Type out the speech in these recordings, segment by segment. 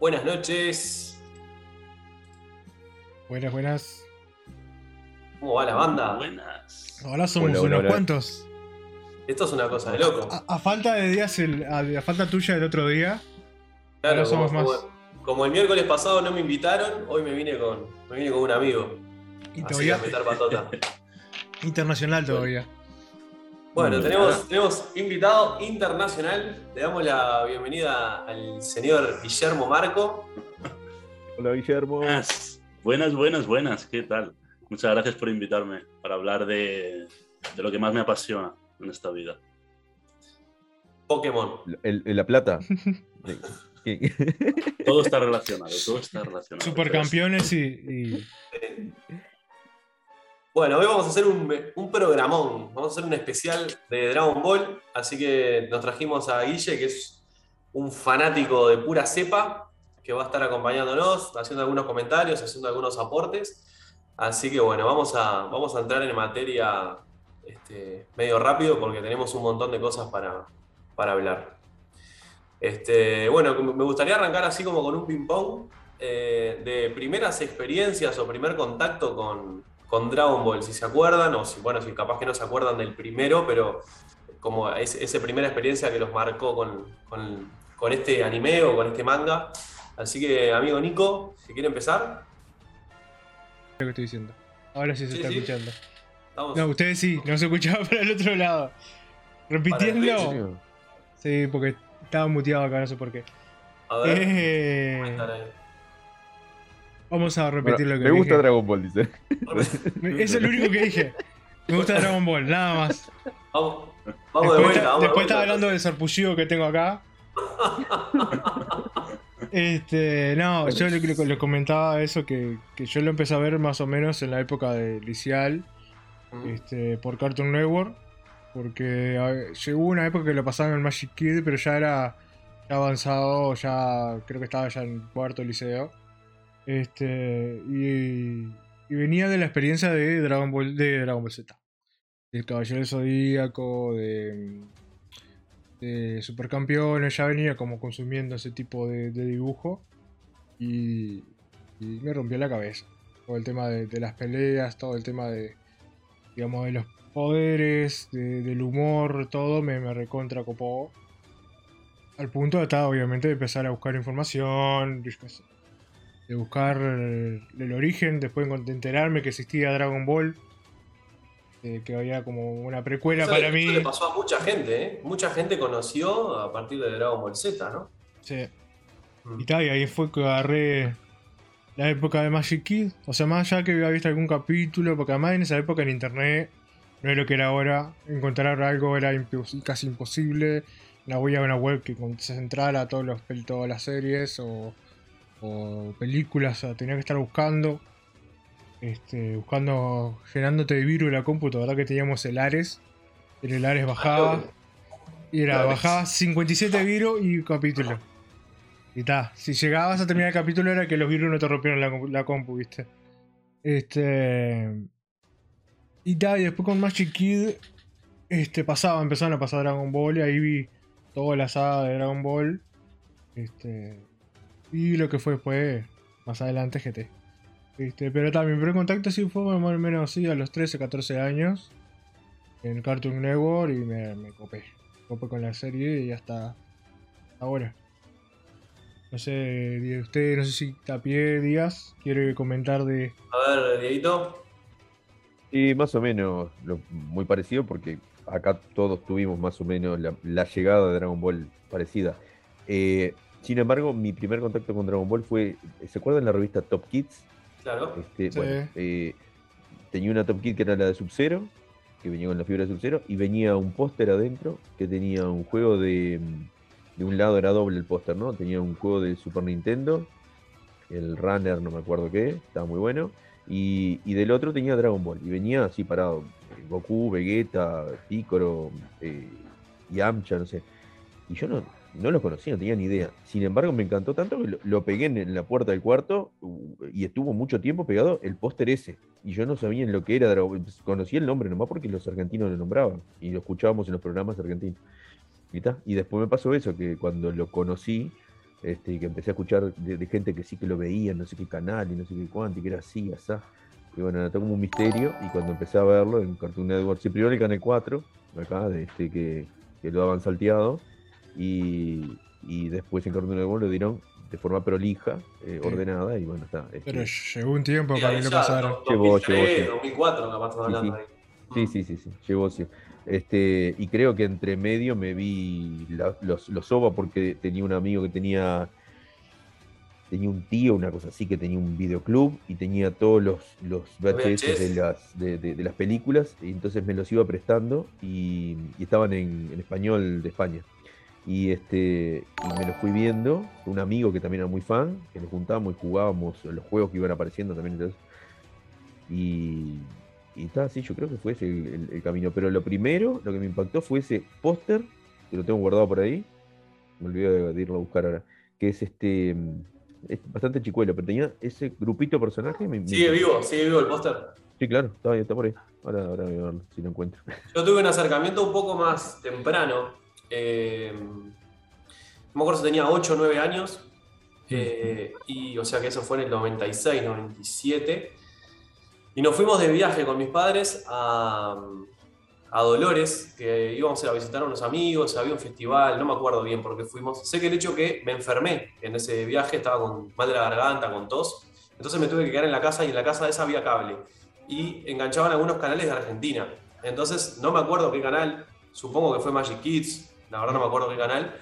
Buenas noches. Buenas, buenas. ¿Cómo va la banda? Buenas. Ahora somos Hola, hola, unos hola. cuantos. Esto es una cosa de loco. A, a falta de días, el- a, a falta tuya del otro día, Claro, ahora somos como, más. como- como el miércoles pasado no me invitaron, hoy me vine con, me vine con un amigo. Y Así todavía a meter patota. internacional todavía. Bueno, Bueno, tenemos, tenemos invitado internacional. Le damos la bienvenida al señor Guillermo Marco. Hola Guillermo. Buenas, buenas, buenas, buenas. ¿Qué tal? Muchas gracias por invitarme para hablar de, de lo que más me apasiona en esta vida. Pokémon. El, el- la plata. ¿Qué? Todo está relacionado, todo está relacionado. Supercampeones y, y- Bueno, hoy vamos a hacer un, un programón. Vamos a hacer un especial de Dragon Ball. Así que nos trajimos a Guille, que es un fanático de pura cepa, que va a estar acompañándonos, haciendo algunos comentarios, haciendo algunos aportes. Así que bueno, vamos a, vamos a entrar en materia este, medio rápido porque tenemos un montón de cosas para, para hablar. Este, bueno, me gustaría arrancar así como con un ping-pong eh, de primeras experiencias o primer contacto con, con Dragon Ball, si se acuerdan, o si, bueno, si capaz que no se acuerdan del primero, pero como es- esa primera experiencia que los marcó con, con- con este anime o con este manga. Así que, amigo Nico, si quiere empezar, lo que estoy diciendo. Ahora sí se Sí, está sí. escuchando. No, ustedes sí, no se escuchaba para el otro lado. Repitiendo. Sí, porque estaba muteado acá, no sé por qué. a ver, Eh. Vamos a Bueno, repetir lo que me gusta. Dragon Ball, dice. Es lo único que dije. Me gusta Dragon Ball, nada más. Vamos, vamos de después vuelta, de después estaba vuelta. hablando del sarpullido que tengo acá. Este, no, Bueno. yo le, le- le comentaba eso que, que yo lo empecé a ver más o menos en la época de Licial, Mm. este, por Cartoon Network, porque a llegó una época que lo pasaban en Magic Kid, pero ya era ya avanzado, ya creo que estaba ya en cuarto liceo. Este, y, venía de la experiencia de Dragon Ball, de Dragon Ball Z. Del Caballero del Zodíaco, de, de Supercampeones, ya venía como consumiendo ese tipo de, dibujo. Y, y me rompió la cabeza. Todo el tema de, las peleas, todo el tema de, digamos, de los poderes, de- del humor, todo me, me recontra copó. Al punto de estar, obviamente, de empezar a buscar información, de buscar el, origen, después de enterarme que existía Dragon Ball, eh, que había como una precuela Eso para le, mí. eso le pasó a mucha gente, ¿eh? Mucha gente conoció a partir de Dragon Ball Z, ¿no? Sí. Mm. Y, tal, y ahí fue que agarré la época de Magic Kid. O sea, más allá que había visto algún capítulo, porque además en esa época en internet no es lo que era ahora. Encontrar algo era impos- casi imposible. No había una web que con- se centrara a todos los, todas las series o, o películas. Tenía que estar buscando. Este, buscando, llenándote de virus la compu. La verdad que teníamos el Ares. El Ares bajaba. Y era, bajaba 57 virus y capítulo. Y ta, si llegabas a terminar el capítulo era que los virus no te rompieron la, compu- la compu, ¿viste? Este. Y ta, y después con Magic Kid, este, pasaba, empezaron a pasar Dragon Ball y ahí vi toda la saga de Dragon Ball. Este. Y lo que fue después, más adelante GT. Este, pero también, mi primer contacto sí fue más o menos así a los 13, 14 años. En Cartoon Network y me, me copé. Copé con la serie y hasta ahora. No sé, de usted, no sé si Tapié Díaz quiere comentar de. A ver, Dieguito. Y más o menos lo- muy parecido porque acá todos tuvimos más o menos la, la llegada de Dragon Ball parecida. Eh, sin embargo, mi primer contacto con Dragon Ball fue, ¿se acuerdan la revista Top Kids? Claro. Este, Sí. bueno, eh, tenía una Top Kid que era la de Sub-Zero, que venía con la fibra de Sub-Zero, y venía un póster adentro que tenía un juego de. De un lado era doble el póster, ¿no? Tenía un juego de Super Nintendo, el Runner, no me acuerdo qué, estaba muy bueno. Y, y del otro tenía Dragon Ball, y venía así parado: eh, Goku, Vegeta, Piccolo, eh, Yamcha, no sé. Y yo no, no lo conocía, no tenía ni idea. Sin embargo, me encantó tanto que lo, pegué en, la puerta del cuarto uh, y estuvo mucho tiempo pegado el póster ese. Y yo no sabía en lo que era Ball. Conocía el nombre nomás porque los argentinos lo nombraban y lo escuchábamos en los programas argentinos. Y, y después me pasó eso, que cuando lo conocí, Este, que empecé a escuchar de, gente que sí que lo veía, no sé qué canal y no sé qué cuánto, y que era así, asá. Y bueno, era como un misterio. Y cuando empecé a verlo en Cartoon Network, sí, primero el Canal 4, acá, de este, que, que lo daban salteado. Y, y después en Cartoon Network lo dieron de forma prolija, eh, Sí. ordenada. Y bueno, está. este, Pero llegó un tiempo para que lo do- Llevó, 2003, llevó, sí. 2004, capaz estamos Sí, hablando sí. ahí. Sí, sí, sí, sí, llegó, sí. Este, y creo que entre medio me vi la- los, los OVA porque tenía un amigo que tenía, tenía un tío, una cosa así, que tenía un videoclub y tenía todos los, los VHS de las, de, de- de las películas, y entonces me los iba prestando y, y estaban en, en español de España. Y, este, y me los fui viendo, un amigo que también era muy fan, que nos juntábamos y jugábamos los juegos que iban apareciendo también. Entonces, y, y está, sí, yo creo que fue ese el, el- el camino. Pero lo primero, lo que me impactó fue ese póster, que lo tengo guardado por ahí. Me olvidé de, de irlo a buscar ahora. Que es este. Es bastante chicuelo, pero tenía ese grupito de personajes. me- Sigue vivo, sigue vivo el póster. Sí, claro, está, ahí, está por ahí. Ahora, ahora voy a verlo, si lo encuentro. Yo tuve un acercamiento un poco más temprano. Eh, me acuerdo si tenía 8 o 9 años. eh, y o sea que eso fue en el 96, 97. Y nos fuimos de viaje con mis padres a, a Dolores, que íbamos a ir a visitar a unos amigos, había un festival, no me acuerdo bien por qué fuimos. Sé que el hecho que me enfermé en ese viaje, estaba con mal de la garganta, con tos. Entonces me tuve que quedar en la casa y en la casa de esa había cable. Y enganchaban algunos canales de Argentina. Entonces no me acuerdo qué canal, supongo que fue Magic Kids, la verdad no me acuerdo qué canal.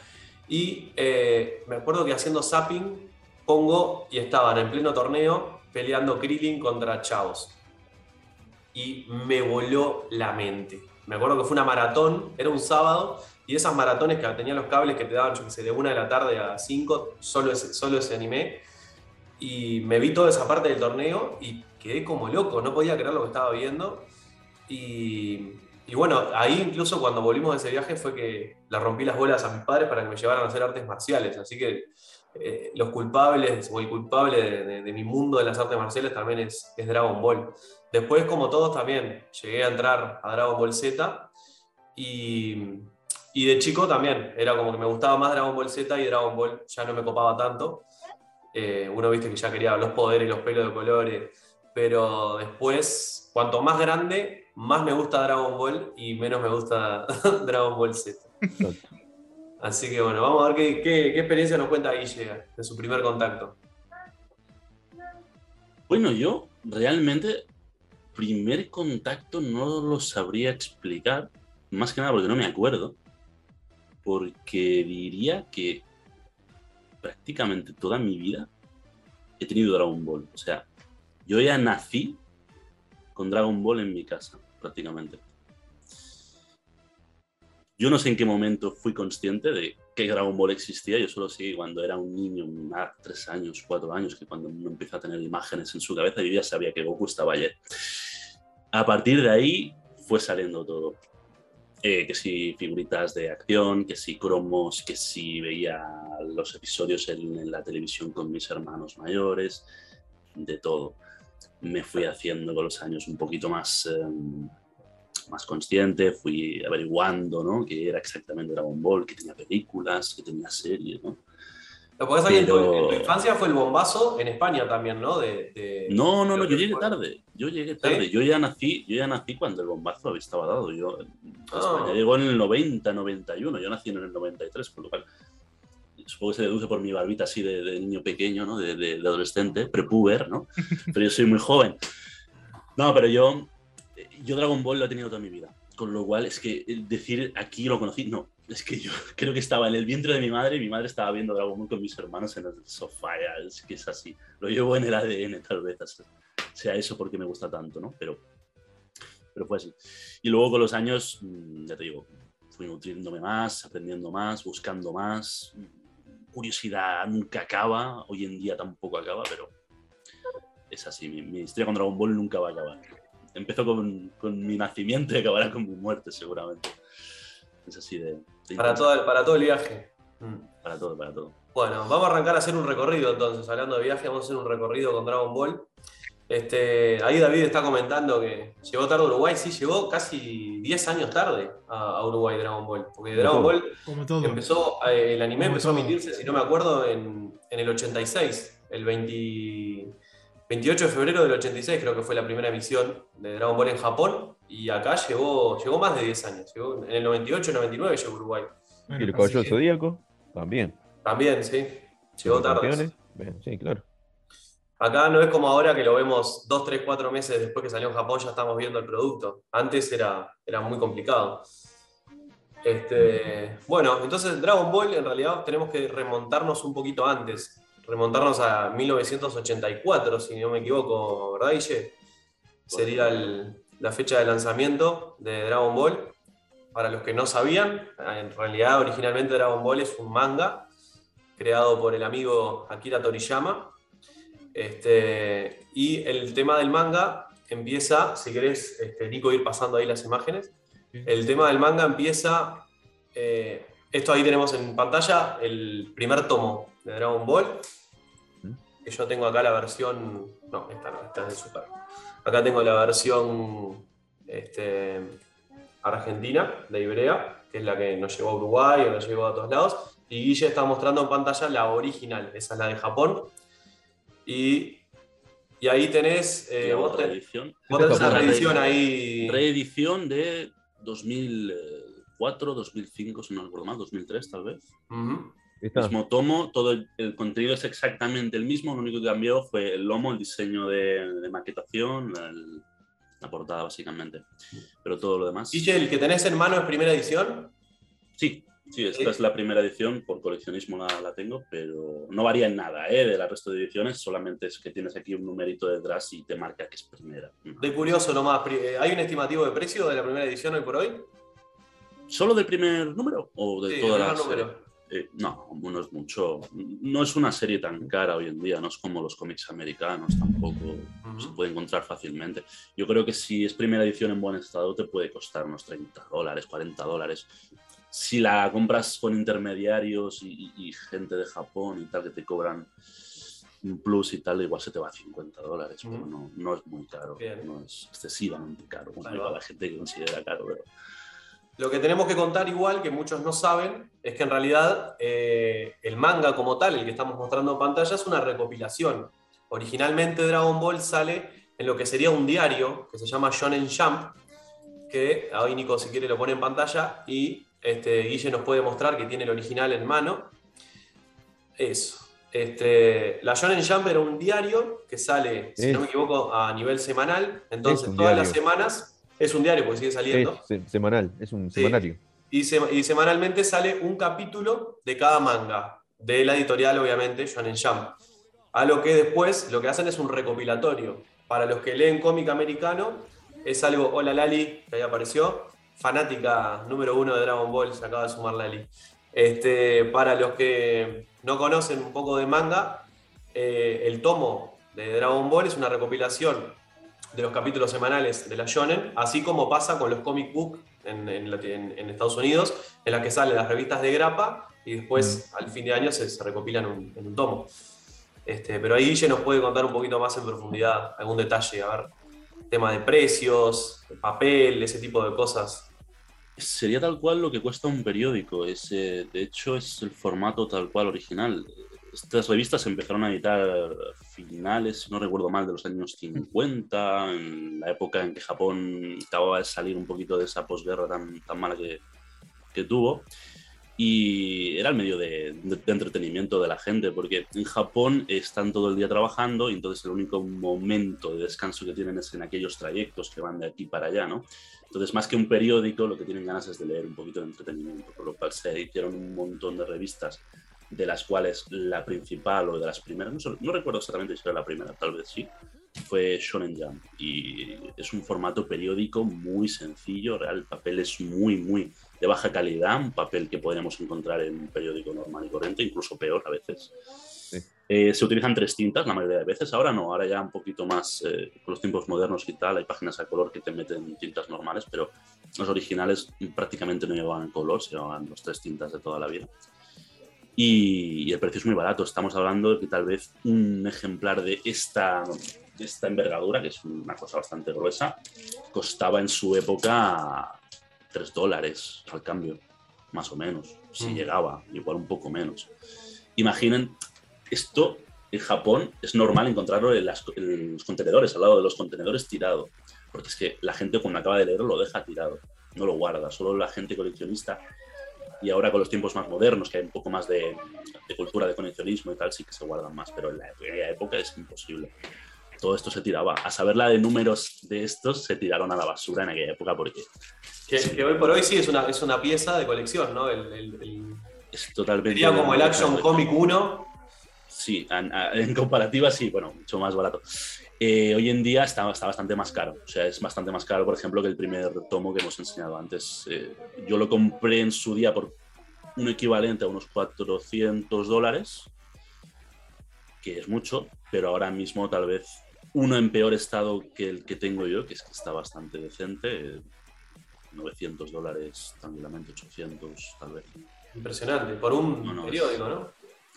Y eh, me acuerdo que haciendo zapping pongo y estaban en pleno torneo peleando Krillin contra Chavos. Y me voló la mente. Me acuerdo que fue una maratón, era un sábado, y esas maratones que tenían los cables que te daban, yo qué sé, de una de la tarde a 5, solo ese, solo ese anime. Y me vi toda esa parte del torneo y quedé como loco, no podía creer lo que estaba viendo. Y, y bueno, ahí incluso cuando volvimos de ese viaje fue que le rompí las bolas a mis padres para que me llevaran a hacer artes marciales. Así que eh, los culpables o el culpable de, mi mundo de las artes marciales también es, es Dragon Ball. Después, como todos, también llegué a entrar a Dragon Ball Z y, y de chico también era como que me gustaba más Dragon Ball Z y Dragon Ball ya no me copaba tanto. Eh, uno viste que ya quería los poderes, los pelos de colores, pero después, cuanto más grande, más me gusta Dragon Ball y menos me gusta Dragon Ball Z. Así que bueno, vamos a ver qué, qué- qué experiencia nos cuenta Guille de su primer contacto. Bueno, yo realmente primer contacto no lo sabría explicar, más que nada porque no me acuerdo, porque diría que prácticamente toda mi vida he tenido Dragon Ball. O sea, yo ya nací con Dragon Ball en mi casa, prácticamente. Yo no sé en qué momento fui consciente de que Dragon Ball existía. Yo solo sé cuando era un niño, nada, tres años, cuatro años, que cuando uno empieza a tener imágenes en su cabeza, yo ya sabía que Goku estaba allí. A partir de ahí fue saliendo todo. Eh, que si figuritas de acción, que si cromos, que si veía los episodios en la televisión con mis hermanos mayores, de todo. Me fui haciendo con los años un poquito más, eh, más consciente, fui averiguando ¿no? qué era exactamente Dragon Ball, que tenía películas, que tenía series. ¿no? Lo que pasa es que en tu- infancia fue el bombazo en España también, ¿no? De, de- No, no, no, yo llegué tarde. Yo llegué tarde. Yo ya nací, yo ya nací cuando el bombazo había estaba dado. Yo Ah. España llegó en el 90, 91. Yo nací en el 93, por lo cual supongo que se deduce por mi barbita así de, de niño pequeño, ¿no? De, de- de adolescente, prepuber, ¿no? Pero yo soy muy joven. No, pero yo, yo Dragon Ball lo he tenido toda mi vida. Con lo cual es que decir aquí lo conocí, no. Es que yo creo que estaba en el vientre de mi madre y mi madre estaba viendo Dragon Ball con mis hermanos en el sofá. ya, Es que es así. Lo llevo en el ADN, tal vez. así. Sea eso porque me gusta tanto, ¿no? Pero, pero fue así. Y luego con los años, mm, ya te digo, fui nutriéndome más, aprendiendo más, buscando más. Curiosidad nunca acaba, hoy en día tampoco acaba, pero es así. Mi, mi historia con Dragon Ball nunca va a acabar. Empezó con, con mi nacimiento y acabará con mi muerte, seguramente. Es así de. de para, todo el, para todo el viaje. Mm. Para todo, para todo. Bueno, vamos a arrancar a hacer un recorrido entonces. Hablando de viaje, vamos a hacer un recorrido con Dragon Ball. Este, ahí David está comentando que llegó tarde a Uruguay. Sí, llegó casi 10 años tarde a, a Uruguay Dragon Ball. Porque Dragon Ball Como todo. empezó, eh, el anime Como empezó a emitirse, si no me acuerdo, en, en el 86. El 20 28 de febrero del 86 creo que fue la primera emisión de Dragon Ball en Japón. Y acá llegó, llegó más de 10 años. Llegó, en el 98, 99 llegó a Uruguay. Bueno, Y el que- zodíaco, también. También, sí. Llegó tarde. Campeones, bien, sí, claro. Acá no es como ahora que lo vemos dos, tres, cuatro meses después que salió en Japón, ya estamos viendo el producto. Antes era, era muy complicado. Este, bueno, entonces Dragon Ball en realidad tenemos que remontarnos un poquito antes. Remontarnos a 1984, si no me equivoco, ¿verdad, Guille? Sería la fecha de lanzamiento de Dragon Ball. Para los que no sabían, en realidad originalmente Dragon Ball es un manga creado por el amigo Akira Toriyama. Este, y el tema del manga empieza, si querés, este, Nico, ir pasando ahí las imágenes. El tema del manga empieza. eh, esto ahí tenemos en pantalla el primer tomo de Dragon Ball. Que yo tengo acá la versión. No, esta no, esta es de Super. Acá tengo la versión este, argentina de Ibrea, que es la que nos llevó a Uruguay o nos llevó a todos lados. Y Guille está mostrando en pantalla la original, esa es la de Japón. Y, y ahí tenés. eh, otra edición. una reedición ahí. Reedición de 2004, 2005, si no recuerdo mal, 2003 tal vez. Mismo tomo, todo el, el contenido es exactamente el mismo, lo único que cambió fue el lomo, el diseño de, de maquetación, la, el- la portada básicamente. Pero todo lo demás. Guille, el que tenés en mano es primera edición. Sí, sí, esta Sí. es la primera edición, por coleccionismo la, la tengo, pero no varía en nada ¿eh? de la resto de ediciones, solamente es que tienes aquí un numerito detrás y te marca que es primera. De curioso nomás, eh, ¿hay un estimativo de precio de la primera edición hoy por hoy? ¿Solo del primer número o de Sí, toda el la primer serie? número. Eh, no, no es mucho. No es una serie tan cara hoy en día, no es como los cómics americanos, tampoco se puede encontrar fácilmente. Yo creo que si es primera edición en buen estado, te puede costar unos 30 dólares, 40 dólares. Si la compras con intermediarios y, y- y gente de Japón y tal que te cobran un plus y tal, igual se te va a 50 dólares, pero Ujú. no, no es muy caro, Bien. no es excesivamente caro, como Ahí igual va. la gente que considera caro, pero Lo que tenemos que contar igual, que muchos no saben, es que en realidad eh, el manga como tal, el que estamos mostrando en pantalla, es una recopilación. Originalmente Dragon Ball sale en lo que sería un diario que se llama Shonen Jump, que ahí Nico si quiere lo pone en pantalla y este, Guille nos puede mostrar que tiene el original en mano. Eso. Este, la Shonen Jump era un diario que sale, si Es- no me equivoco, a nivel semanal. Entonces, Es todas las semanas es un diario porque sigue Es saliendo. se- semanal, es un Sí. semanario. Y, sema- y semanalmente sale un capítulo de cada manga, de la editorial, obviamente, Shonen Jump. A lo que después lo que hacen es un recopilatorio. Para los que leen cómic americano, es algo. Hola Lali, que ahí apareció. Fanática número uno de Dragon Ball, se acaba de sumar Lali. Este, para los que no conocen un poco de manga, eh, el tomo de Dragon Ball es una recopilación de los capítulos semanales de la Shonen, así como pasa con los comic book en, en en- en Estados Unidos, en las que salen las revistas de grapa y después al fin de año se, se recopilan un- en un tomo. Este, pero ahí Guille nos puede contar un poquito más en profundidad, algún detalle, a ver, tema de precios, papel, ese tipo de cosas. Sería tal cual lo que cuesta un periódico. Es, eh, de hecho, es el formato tal cual original. Estas revistas se empezaron a editar finales, no recuerdo mal, de los años 50, en la época en que Japón acababa de salir un poquito de esa posguerra tan, tan mala que, que tuvo. Y era el medio de, de- de entretenimiento de la gente, porque en Japón están todo el día trabajando y entonces el único momento de descanso que tienen es en aquellos trayectos que van de aquí para allá, ¿no? Entonces, más que un periódico, lo que tienen ganas es de leer un poquito de entretenimiento, por lo cual se hicieron un montón de revistas, de las cuales la principal o de las primeras, no, no recuerdo exactamente si era la primera, tal vez sí, fue Shonen Jump. Y es un formato periódico muy sencillo, real, el papel es muy, muy de baja calidad, un papel que podríamos encontrar en un periódico normal y corriente, incluso peor a veces. Sí. Eh, se utilizan tres tintas la mayoría de veces, ahora no, ahora ya un poquito más eh, con los tiempos modernos y tal, hay páginas a color que te meten tintas normales, pero los originales prácticamente no llevaban color, se llevaban los tres tintas de toda la vida. Y, y el precio es muy barato, estamos hablando de que tal vez un ejemplar de esta de esta envergadura, que es una cosa bastante gruesa, costaba en su época 3 dólares al cambio, más o menos, si Mm. llegaba, igual un poco menos. Imaginen, esto en Japón es normal encontrarlo en, las- en los contenedores, al lado de los contenedores tirado, porque es que la gente cuando acaba de leerlo lo deja tirado, no lo guarda, solo la gente coleccionista. Y ahora con los tiempos más modernos, que hay un poco más de, de cultura de coleccionismo y tal, sí que se guardan más, pero en la época es imposible. Todo esto se tiraba. A saber la de números de estos, se tiraron a la basura en aquella época porque Que, que hoy por hoy sí es una, es una pieza de colección, ¿no? El, el- el- es totalmente... sería como el Action Comic 1. Sí, en, en comparativa sí, bueno, mucho más barato. Eh, hoy en día está, está bastante más caro. O sea, es bastante más caro, por ejemplo, que el primer tomo que hemos enseñado antes. Eh, yo lo compré en su día por un equivalente a unos 400 dólares, que es mucho, pero ahora mismo tal vez uno en peor estado que el que tengo yo, que es que está bastante decente. eh, 900 dólares tranquilamente, 800 tal vez. Impresionante, por un No, no, periódico, ¿no?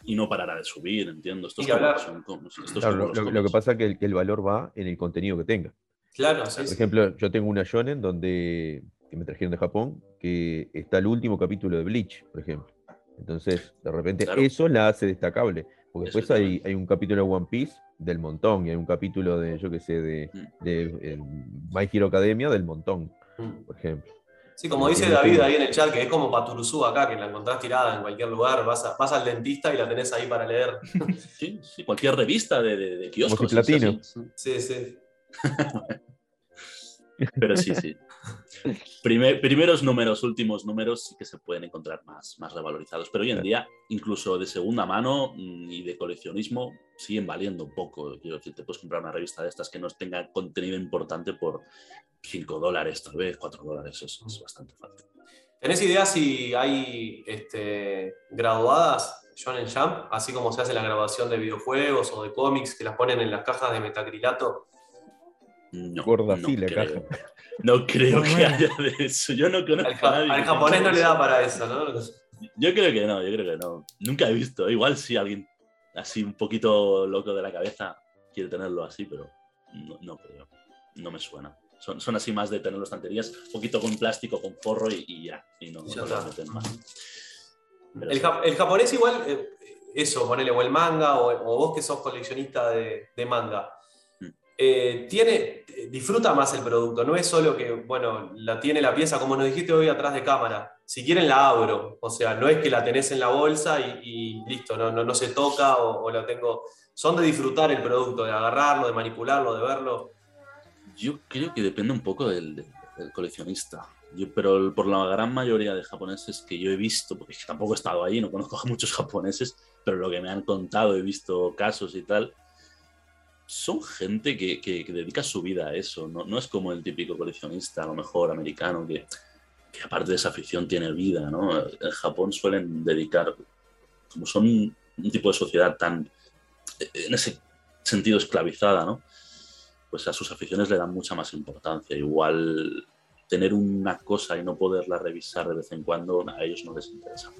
Y no parará de subir, entiendo. Esto Ni es como, hablar. son Claro, como lo, los lo- lo que pasa es que el, que el valor va en el contenido que tenga. Claro, sí, Por sí. ejemplo, yo tengo una shonen donde que me trajeron de Japón que está el último capítulo de Bleach, por ejemplo. Entonces, de repente, Claro. eso la hace destacable. Porque después hay, un capítulo de One Piece del montón y hay un capítulo de, yo qué sé, de, Mm. de, My Hero Academia del montón, Mm. por ejemplo. Sí, como dice David ahí en el chat, que es como Paturuzú acá, que la encontrás tirada en cualquier lugar, vas, a- vas al dentista y la tenés ahí para leer. Sí, sí, cualquier revista de, de, de kioscos. si platino. Sí, sí. sí. Pero sí, sí. Primer- primeros números, últimos números sí que se pueden encontrar más, más revalorizados. Pero hoy en día, incluso de segunda mano mm, y de coleccionismo, siguen valiendo poco. Quiero decir, te puedes comprar una revista de estas que no tenga contenido importante por 5 dólares, tal vez 4 dólares. Eso es bastante fácil. ¿Tenés idea si hay este, graduadas Shonen Jump, así como se hace la grabación de videojuegos o de cómics que las ponen en las cajas de metacrilato? No, Gorda no caja. No creo que haya de eso. Yo no conozco Al, a nadie al japonés no le da para eso, ¿no? Yo creo que no, yo creo que no. Nunca he visto. Igual si alguien así un poquito loco de la cabeza quiere tenerlo así, pero no, no creo. No me suena. Son, son así más de tenerlo en estanterías, un poquito con plástico, con forro y, y ya. Y no, Ya no meten más. El, sí. ja- el japonés igual, eh, eso, ponele, o el manga, o, o vos que sos coleccionista de, de manga. Eh, tiene, disfruta más el producto, no es solo que, bueno, la tiene la pieza, como nos dijiste hoy atrás de cámara, si quieren la abro, o sea, no es que la tenés en la bolsa y, y listo, no, no, no se toca o, o la tengo, son de disfrutar el producto, de agarrarlo, de manipularlo, de verlo. Yo creo que depende un poco del, del- coleccionista. Yo, pero por la gran mayoría de japoneses que yo he visto, porque tampoco he estado allí, no conozco a muchos japoneses, pero lo que me han contado, he visto casos y tal, son gente que, que- que dedica su vida a eso. No, no es como el típico coleccionista, a lo mejor americano, que, que aparte de esa afición tiene vida. ¿no? En Japón suelen dedicar, como son un tipo de sociedad tan, en ese sentido, esclavizada, ¿no? pues a sus aficiones le dan mucha más importancia. Igual tener una cosa y no poderla revisar de vez en cuando, a ellos no les interesa.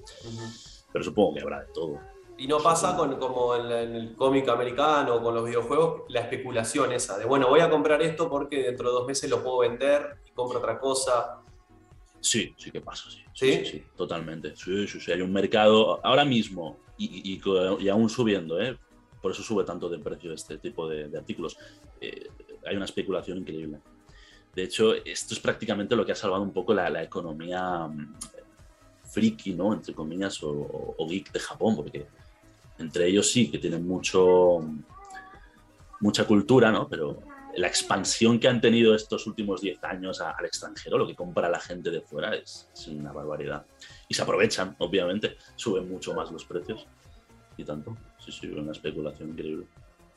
Pero supongo que habrá de todo. Y no pasa con, como en, la- en el cómic americano o con los videojuegos, la especulación esa de, bueno, voy a comprar esto porque dentro de dos meses lo puedo vender y compro otra cosa. Sí, sí que pasa, sí. ¿Sí? Sí, sí, totalmente. Sí, sí, sí, hay un mercado ahora mismo y, y- y aún subiendo, ¿eh? por eso sube tanto de precio este tipo de, de artículos. Eh, hay una especulación increíble. De hecho, esto es prácticamente lo que ha salvado un poco la, la economía mm, friki, ¿no? Entre comillas, o, o geek de Japón, porque entre ellos sí que tienen mucho, mucha cultura, ¿no? Pero la expansión que han tenido estos últimos 10 años al extranjero, lo que compra la gente de fuera, es, es una barbaridad. Y se aprovechan, obviamente, suben mucho más los precios. Y tanto. Sí, sí, una especulación increíble.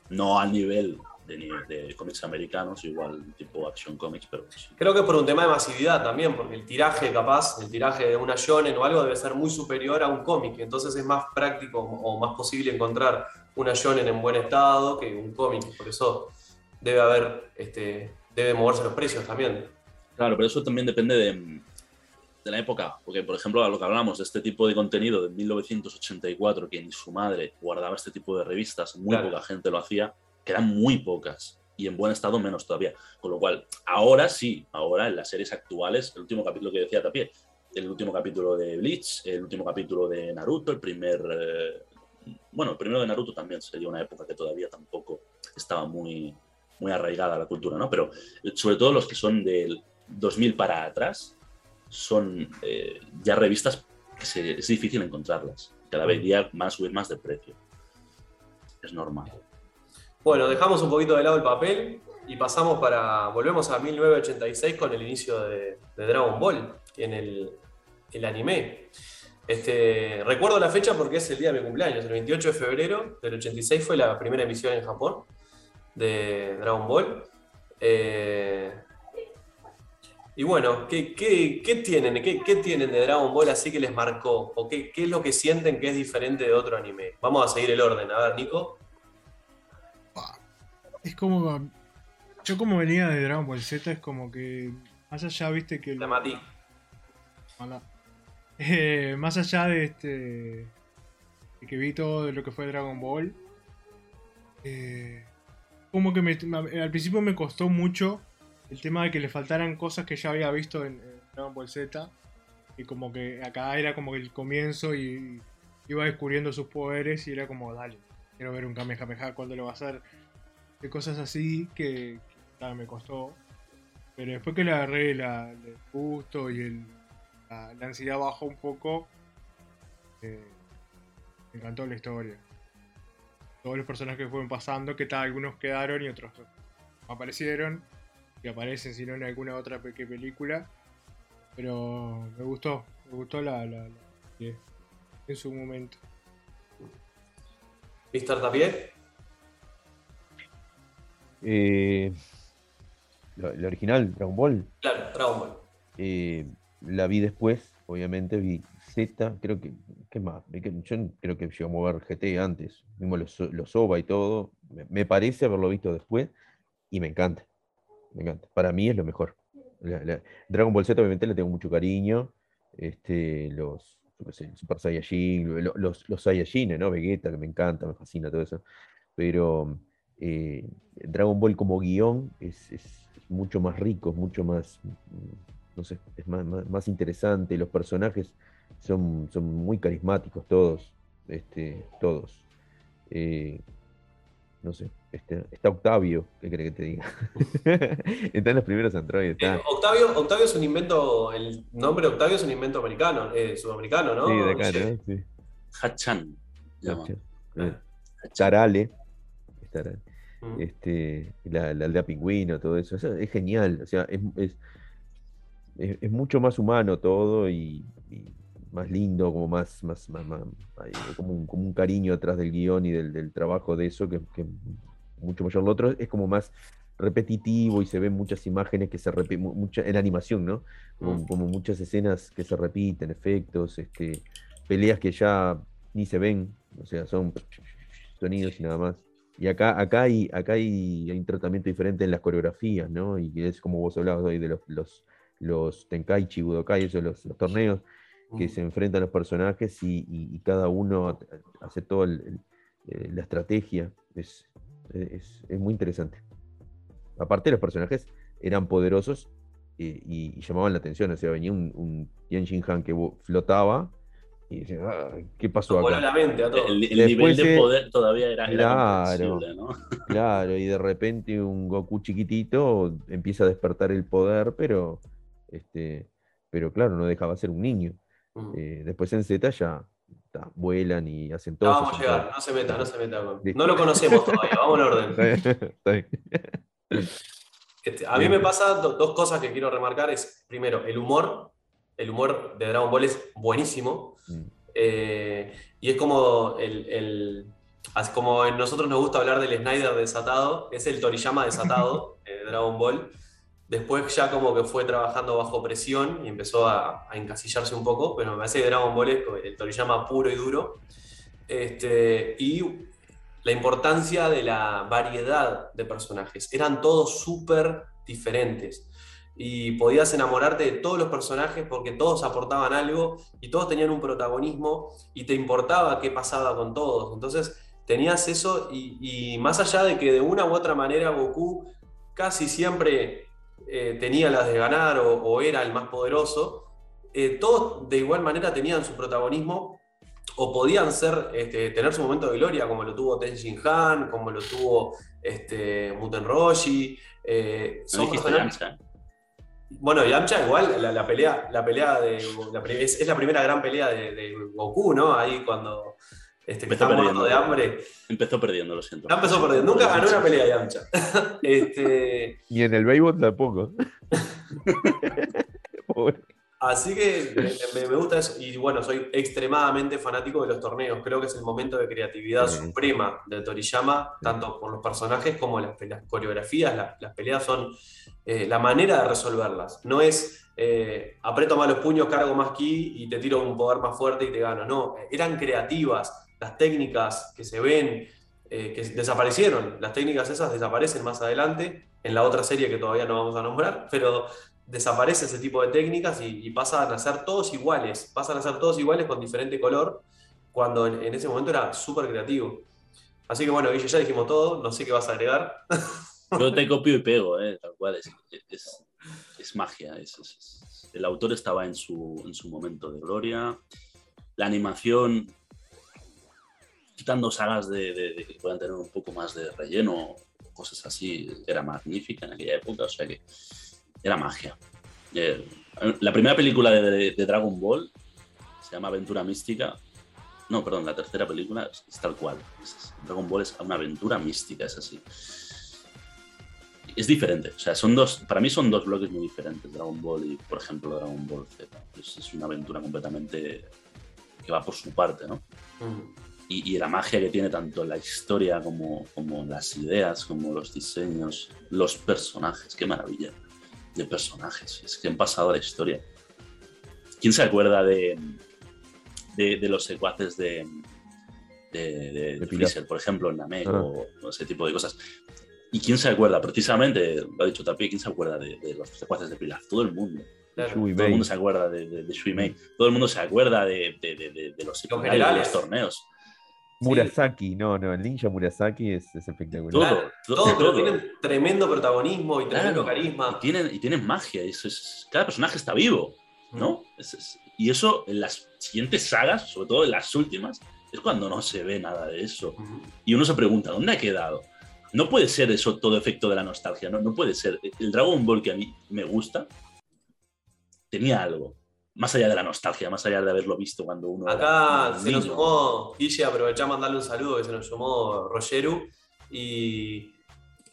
No al nivel de, de cómics americanos, igual tipo Action Comics, pero sí. Creo que por un tema de masividad también, porque el tiraje capaz, el tiraje de una shonen o algo debe ser muy superior a un cómic, entonces es más práctico o más posible encontrar una shonen en buen estado que un cómic, por eso debe haber, este, debe moverse los precios también. Claro, pero eso también depende de, de la época. Porque, por ejemplo, a lo que hablamos de este tipo de contenido de 1984, que ni su madre guardaba este tipo de revistas, muy Claro. poca gente lo hacía, que eran muy pocas. y en buen estado menos todavía. Con lo cual, ahora sí, ahora en las series actuales, el último capítulo que decía Tapie, el último capítulo de Bleach, el último capítulo de Naruto, el primer... eh, bueno, el primero de Naruto también sería una época que todavía tampoco estaba muy, muy arraigada la cultura, ¿no? Pero eh, sobre todo los que son del 2000 para atrás, son eh, ya revistas que se- es difícil encontrarlas. Cada vez día van a subir más de precio. Es normal. Bueno, dejamos un poquito de lado el papel y pasamos para. Volvemos a 1986 con el inicio de, Dragon Ball en el, anime. Este, recuerdo la fecha porque es el día de mi cumpleaños, el 28 de febrero del 86 fue la primera emisión en Japón de Dragon Ball. Eh, y bueno, ¿qué, tienen? ¿Qué, qué tienen de Dragon Ball así que les marcó? ¿O qué es lo que sienten que es diferente de otro anime? Vamos a seguir el orden. A ver, Nico. Es como. Yo, como venía de Dragon Ball Z, es como que. Más allá, viste que. La Mati. Hola. Eh, más allá de este. de que vi todo de lo que fue Dragon Ball. eh, como que me- me- al principio me costó mucho el tema de que le faltaran cosas que ya había visto en, en Dragon Ball Z. Y como que acá era como el comienzo y iba descubriendo sus poderes y era como, dale, quiero ver un Kamehameha, ¿cuándo lo va a hacer? De cosas así que, me costó. Pero después que le agarré el gusto y el, la, ansiedad bajó un poco, eh, me encantó la historia. Todos los personajes que fueron pasando, que tal, algunos quedaron y otros aparecieron. Y aparecen, si no, en alguna otra pe- película. Pero me gustó, me gustó la, la, la en su momento. Mr. Tapier. Eh, la, original, Dragon Ball, Claro, Dragon Ball. eh, la vi después, obviamente, vi Z, creo que, ¿qué más? Yo creo que llegó a ver GT antes, vimos los, los OVA y todo, me, me parece haberlo visto después, y me encanta, me encanta, para mí es lo mejor. La- la- Dragon Ball Z obviamente le tengo mucho cariño, este, los, sé, Super Saiyajin, lo- los, los Saiyajines, ¿no? Vegeta, que me encanta, me fascina todo eso, pero eh, Dragon Ball como guion es, mucho más rico, es mucho más, mm, no sé, es más, más- más interesante, los personajes son, son muy carismáticos todos, este, todos. Eh, no sé, este, está Octavio, ¿qué crees que te diga? Están los primeros androides, Eh. Octavio, Octavio es un invento, el nombre Octavio es un invento americano, eh, sudamericano, ¿no? Sí, de acá. ¿no? Sí. Hachan. Eh, Tarale, Tarale. Este, la, la aldea pingüino, todo eso. Eso es genial. O sea, es, es, es- es mucho más humano todo y, y más lindo, como más, más, más- más- hay como, un, como un cariño atrás del guion y del, del trabajo de eso, que, que mucho mayor. Lo otro es como más repetitivo y se ven muchas imágenes que se repiten, mucha, en animación, ¿no? Como, como muchas escenas que se repiten, efectos, este, peleas que ya ni se ven, o sea, son sonidos y nada más. Y acá, acá, hay, acá hay, hay un tratamiento diferente en las coreografías, ¿no? Y es como vos hablabas hoy de los, los, los Tenkaichi, Budokai, esos, los, los torneos que se enfrentan los personajes y, y- y cada uno hace toda la estrategia. Es, es, es muy interesante. Aparte, los personajes eran poderosos eh, y, y llamaban la atención. O sea, venía un, un Tien Shin Han que flotaba y "Ah, ¿qué pasó acá? la mente a todos. El, el Después nivel de poder todavía era, Claro. ¿no? Claro, y de repente un Goku chiquitito empieza a despertar el poder, pero, este, pero claro, no dejaba de ser un niño. Mm. Eh, después en Z ya ta, vuelan y hacen todo. vamos a llegar, no se meta, no se meta. No lo conocemos todavía, vamos en orden. Está bien, está bien. Este, a mí me pasa do- dos cosas que quiero remarcar. Es, primero, el humor. El humor de Dragon Ball es buenísimo. Mm, Eh, y es como el, el- así como a nosotros nos gusta hablar del Snyder desatado, es el Toriyama desatado eh, de Dragon Ball. Después ya como que fue trabajando bajo presión y empezó a, a encasillarse un poco, pero me parece que Dragon Ball es el Toriyama puro y duro. Este, y la importancia de la variedad de personajes. Eran todos súper diferentes. Y podías enamorarte de todos los personajes porque todos aportaban algo y todos tenían un protagonismo y te importaba qué pasaba con todos. Entonces tenías eso y, y más allá de que de una u otra manera Goku casi siempre eh, tenía las de ganar o, o era el más poderoso, eh, todos de igual manera tenían su protagonismo o podían ser, este, tener su momento de gloria, como lo tuvo Tenshin Han, como lo tuvo este, Muten Roshi. eh, No son personajes-. Bueno, Yamcha igual, la, la pelea, la pelea de. la es, es la primera gran pelea de, de Goku, ¿no? Ahí cuando este, que está muerto perdiendo. de hambre. Empezó perdiendo, lo siento. Empezó perdiendo. Nunca ganó una pelea Yamcha. este, Y en el béisbol tampoco. Pobre. Así que me, gusta eso. Y bueno, soy extremadamente fanático de los torneos. Creo que es el momento de creatividad suprema de Toriyama, tanto por los personajes como las, las coreografías. La- las peleas son eh, la manera de resolverlas. No es eh, aprieto más los puños, cargo más ki y te tiro un poder más fuerte y te gano. No, eran creativas. Las técnicas que se ven, eh, que desaparecieron. Las técnicas esas desaparecen más adelante en la otra serie que todavía no vamos a nombrar, pero desaparece ese tipo de técnicas y, y pasan a ser todos iguales. Pasan a ser todos iguales con diferente color, cuando en, ese momento era súper creativo. Así que bueno, Guille, ya dijimos todo, no sé qué vas a agregar. Yo te copio y pego, eh, tal cual. Es, es- magia. el autor estaba en su, en su momento de gloria. La animación, quitando sagas de, de- de que puedan tener un poco más de relleno, cosas así, era magnífica en aquella época. O sea que era magia. Eh, la primera película de, de- de Dragon Ball se llama Aventura Mística. No, perdón, la tercera película es, es tal cual. Es- Dragon Ball es una aventura mística, es así es diferente. O sea, son dos, para mí son dos bloques muy diferentes, Dragon Ball y, por ejemplo, Dragon Ball Z. Es, es una aventura completamente que va por su parte, ¿no? Y, y la magia que tiene tanto la historia como, como las ideas, como los diseños, los personajes, qué maravilla de personajes, es que han pasado a la historia. ¿Quién se acuerda de, de, de los secuaces de, de, de-. Freezer, por ejemplo, en Namek Ah. o, o ese tipo de cosas? ¿Y quién se acuerda? Precisamente, lo ha dicho Tapi, ¿quién se acuerda de, de los secuaces de Pilaf? Todo el mundo. Claro. Todo el mundo se acuerda de, de, de Shui Mei. Todo el mundo se acuerda de, de, de- de- de los secundarios, de los torneos. Murasaki, no, no, el ninja Murasaki es, es espectacular. Todo, Claro, todo, tienen tremendo protagonismo y tremendo Claro, carisma. Y tienen, y tienen magia. y eso es, cada personaje está vivo, ¿no? Es- es- y eso en las siguientes sagas, sobre todo en las últimas, es cuando no se ve nada de eso. Y uno se pregunta, ¿dónde ha quedado? No puede ser eso todo efecto de la nostalgia, no, no puede ser. El Dragon Ball que a mí me gusta tenía algo. Más allá de la nostalgia, más allá de haberlo visto cuando uno Acá se nos niño. sumó, Guille, aprovechamos a mandarle un saludo que se nos sumó Rogeru y,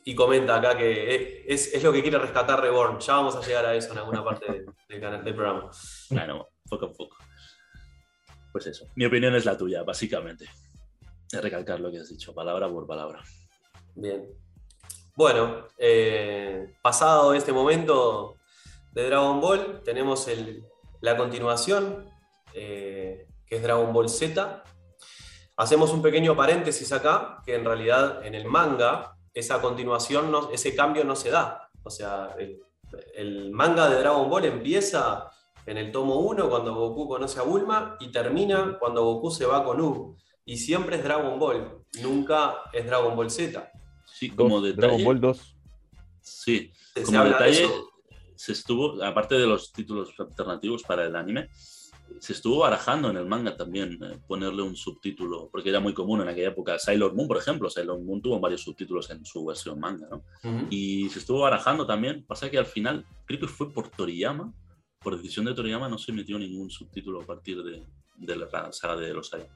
y comenta acá que es, es lo que quiere rescatar Reborn. Ya vamos a llegar a eso en alguna parte del, del canal, del programa. Bueno, poco a poco. Pues eso. Mi opinión es la tuya, básicamente. Es recalcar lo que has dicho, palabra por palabra. Bien. Bueno, eh, pasado este momento de Dragon Ball, tenemos el- la continuación, eh, que es Dragon Ball Z. Hacemos un pequeño paréntesis acá, que en realidad en el manga, esa continuación, no- ese cambio no se da. O sea, el, el manga de Dragon Ball empieza en el tomo 1 cuando Goku conoce a Bulma y termina cuando Goku se va con U. Y siempre es Dragon Ball, nunca es Dragon Ball Z. Sí, como detalle. Dragon Ball 2. Sí, como habla de detalle, eso. Se estuvo, aparte de los títulos alternativos para el anime, se estuvo barajando en el manga también eh, ponerle un subtítulo, porque era muy común en aquella época. Sailor Moon, por ejemplo, Sailor Moon tuvo varios subtítulos en su versión manga. Y se estuvo barajando también. Pasa que al final, creo que fue por Toriyama, por decisión de Toriyama, no se metió ningún subtítulo a partir de, de la saga de los Saiyans.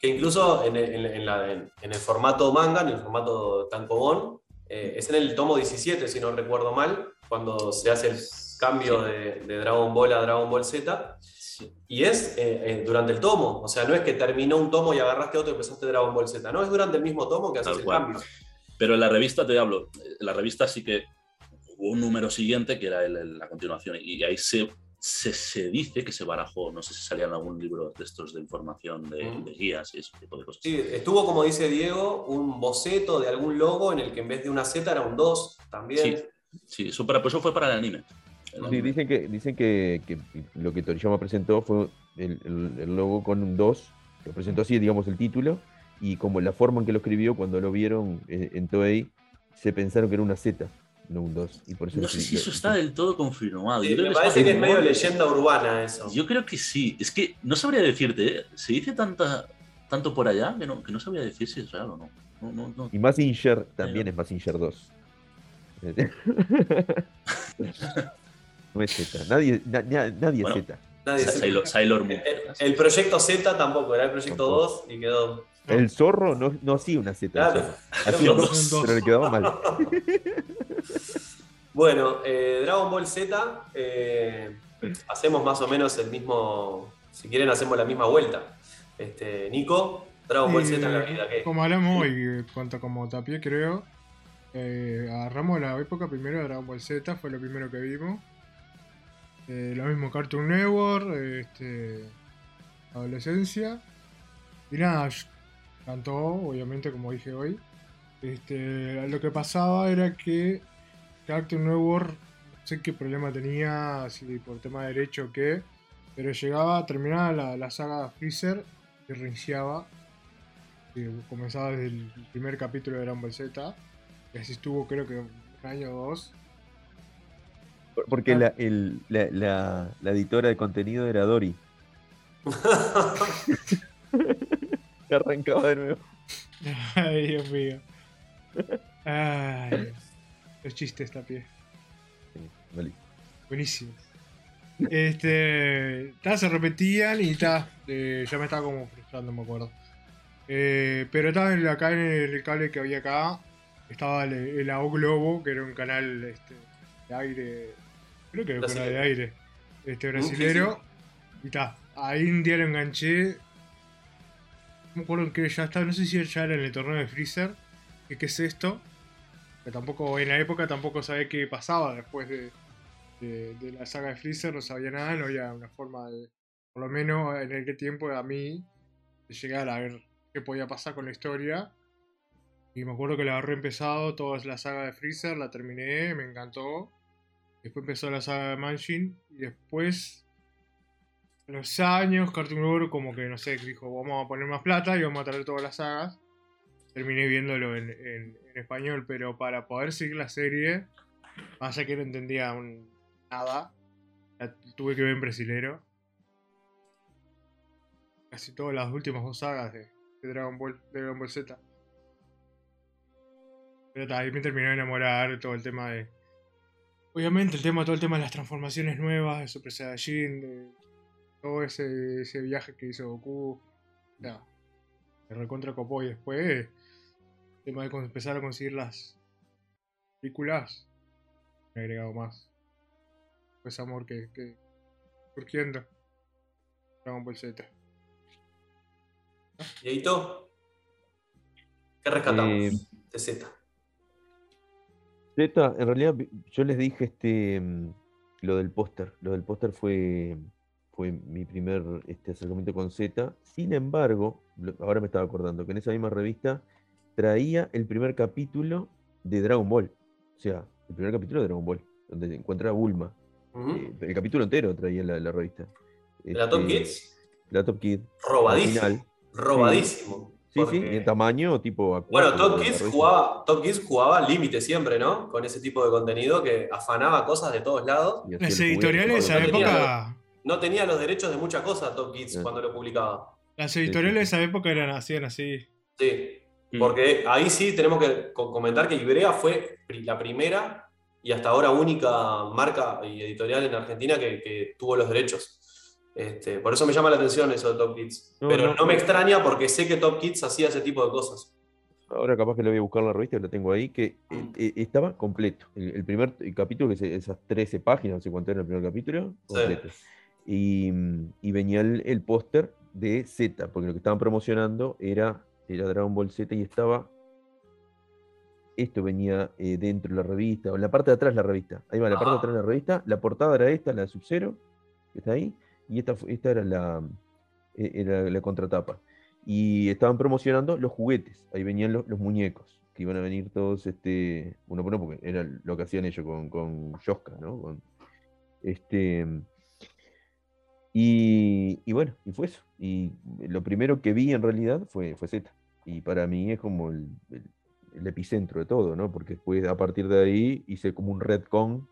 Que incluso en el, en- en la- en- en el formato manga, en el formato tankobon, eh, es en el tomo 17, si no recuerdo mal, cuando se hace el cambio de, de Dragon Ball a Dragon Ball Z. Y es eh, eh, durante el tomo, o sea, no es que terminó un tomo y agarraste otro y empezaste Dragon Ball Z, no, es durante el mismo tomo que haces Tal el cual. cambio. Pero en la revista, te hablo, en la revista sí que hubo un número siguiente que era el- el- la continuación y ahí se, se, se dice que se barajó, no sé si salía en algún libro de estos de información, de, Mm. de guías y ese tipo de cosas. Sí, estuvo, como dice Diego, un boceto de algún logo en el que en vez de una Z era un 2 también. Sí. Sí, eso, para, pues eso fue para el anime. El Sí, dicen que, dicen que, que lo que Toriyama presentó fue el, el- el logo con un 2, lo presentó así, digamos, el título, y como la forma en que lo escribió, cuando lo vieron eh, en Toei, se pensaron que era una Z, no un 2. Y por eso No sé si eso está del todo confirmado. Sí, Yo creo me que parece que es medio leyenda urbana eso. Yo creo que sí. Es que no sabría decirte, ¿eh? Se dice tanta, tanto por allá que no, que no sabría decir si es real o no. No, no, no. Y Mazinger también es Mazinger 2. No es Z. Nadie, na- na- nadie Bueno, es Z. Nadie Sa- sabe. Sailor, Sailor Moon. El, el proyecto Z tampoco, era el proyecto Tampoco. 2 y quedó. El zorro no, no hacía una Z. Claro. Hacía Dos. 2, Dos. pero le quedaba mal. Bueno, eh, Dragon Ball Z, eh, hacemos más o menos el mismo. Si quieren, hacemos la misma vuelta. Este, Nico, Dragon Ball Z en la Eh, vida, ¿qué? Como hablamos hoy, cuanto como tapié, creo. Eh, agarramos la época primero de Dragon Ball Z, fue lo primero que vimos. Eh, lo mismo Cartoon Network, este, adolescencia. Y nada, cantó, obviamente, como dije hoy. Este, lo que pasaba era que Cartoon Network, no sé qué problema tenía, si por tema de derecho o qué, pero llegaba, terminaba la, la saga Freezer y reiniciaba. Comenzaba desde el primer capítulo de Dragon Ball Z. Y así estuvo, creo que un año o dos. Porque Ah. la, el- la, la- la editora de contenido era Dori. Y arrancaba de nuevo. Ay, Dios mío. Ay, los chistes, tapié. Sí, vale. Buenísimo. Este. ta, se repetían y ta, eh, ya me estaba como frustrando, me acuerdo. Eh, pero estaba en- acá en el cable que había acá. Estaba el, el AO Globo, que era un canal este, de aire. Creo que era un canal de aire. Este brasilero. Y ta, ahí un día lo enganché. No me acuerdo en qué ya estaba, no sé si ya era en el torneo de Freezer. que ¿Qué es esto? Que tampoco, en la época tampoco sabía qué pasaba después de, de, de la saga de Freezer, no sabía nada, no había una forma de, por lo menos en aquel tiempo a mí, de llegar a ver qué podía pasar con la historia. Y me acuerdo que la agarré empezado, toda la saga de Freezer, la terminé, me encantó. Después empezó la saga de Manshin y después, a los años, Cartoon Network como que, no sé, dijo, vamos a poner más plata y vamos a traer todas las sagas. Terminé viéndolo en, español, pero para poder seguir la serie, más allá que no entendía nada, la tuve que ver en brasilero. Casi todas las últimas dos sagas de, de Dragon Ball, de Dragon Ball Z. Pero ta, ahí me terminó de enamorar todo el tema de. Obviamente el tema, todo el tema de las transformaciones nuevas, de Super Saiyajin, de todo ese, ese viaje que hizo Goku. Ya. Me recontra copó y después el tema de empezar a conseguir las películas. Me ha agregado más. Ese amor que, que surgiendo. Dragon Ball Z. Dieguito, ¿qué rescatamos Eh, de Z? Z, en realidad yo les dije este mm, lo del póster. Lo del póster fue, fue mi primer este, acercamiento con Z. Sin embargo, ahora me estaba acordando que en esa misma revista traía el primer capítulo de Dragon Ball. O sea, el primer capítulo de Dragon Ball, donde encuentra a Bulma. Eh, el capítulo entero traía la, la revista. ¿La Top Este, Kids? La Top Kid. al Robadísimo. Robadísimo. Sí, porque- sí, y en tamaño tipo A4. Bueno, Top Kids jugaba, Top Kids jugaba límite siempre, ¿no? Con ese tipo de contenido que afanaba cosas de todos lados. Las editoriales de esa porque no tenía época. No tenía los derechos de muchas cosas Top Kids Sí. cuando lo publicaba. Las sí, editoriales de esa época eran hacían así. Sí. Mm. Porque ahí sí tenemos que co- comentar que Ibrea fue la primera y hasta ahora única marca y editorial en Argentina que, que tuvo los derechos. Este, por eso me llama la atención eso de Top Kids. No, Pero no. no, me extraña porque sé que Top Kids hacía ese tipo de cosas. Ahora capaz que lo voy a buscar en la revista, lo tengo ahí, que eh, eh, estaba completo. El, el primer el capítulo, que es esas 13 páginas, no sé cuánto era el primer capítulo, Sí. completo. Y, y venía el, el póster de Z, porque lo que estaban promocionando era, era Dragon Ball Z y estaba... Esto venía eh, dentro de la revista, o en la parte de atrás de la revista. Ahí va, la parte de Ah. atrás de la revista. La portada era esta, la de Sub-Zero, que está ahí. Y esta, esta era la, eh, era la contratapa. Y estaban promocionando los juguetes. Ahí venían los, los muñecos, que iban a venir todos, este, uno por uno, porque era lo que hacían ellos con, con Yoska, ¿no? Con, este, y, y bueno, y fue eso. Y lo primero que vi en realidad fue, fue Z. Y para mí es como el, el- el epicentro de todo, ¿no? Porque después, a partir de ahí, hice como un retcon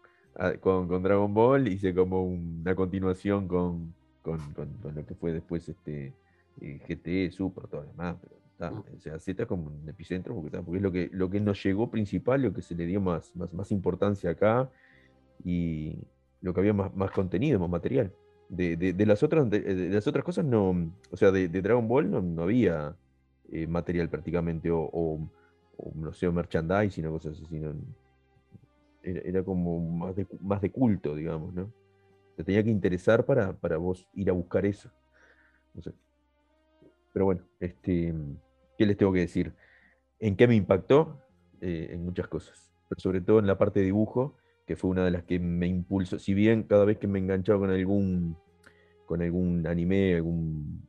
con, con Dragon Ball, hice como una continuación con, con, con- con lo que fue después este eh, GT, Super, todo lo demás. Pero, está, o sea, Z es como un epicentro porque, está, porque es lo que, lo que nos llegó principal, lo que se le dio más, más, más importancia acá y lo que había más, más contenido, más material. De, de- de las otras, de, de las otras cosas no, o sea, de, de Dragon Ball no, no había eh, material prácticamente, o, o- o, no sé, o merchandising o cosas así, sino era, como más de, más de culto, digamos, ¿no? Te tenía que interesar para, para vos ir a buscar eso. Pero bueno, este, ¿qué les tengo que decir? ¿En qué me impactó? Eh, en muchas cosas, pero sobre todo en la parte de dibujo, que fue una de las que me impulsó. Si bien cada vez que me enganchaba con algún, con algún anime, algún,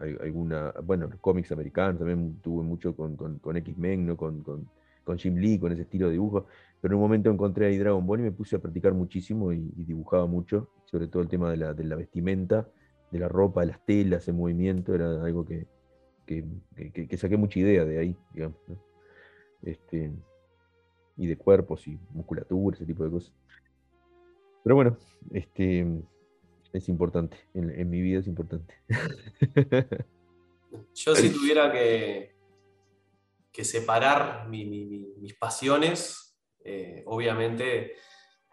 al- alguna, bueno, cómics americanos, también tuve mucho con, con, X-Men, ¿no? con, con Jim Lee, con ese estilo de dibujo, pero en un momento encontré ahí Dragon Ball y me puse a practicar muchísimo y, dibujaba mucho, sobre todo el tema de la, vestimenta, de la ropa, de las telas, el movimiento, era algo que, que, saqué mucha idea de ahí, digamos. Este, y de cuerpos y musculatura, ese tipo de cosas. Pero bueno, este, es importante, en, en mi vida es importante. Yo si tuviera que, que separar mi- mi- mi- mis pasiones, eh, obviamente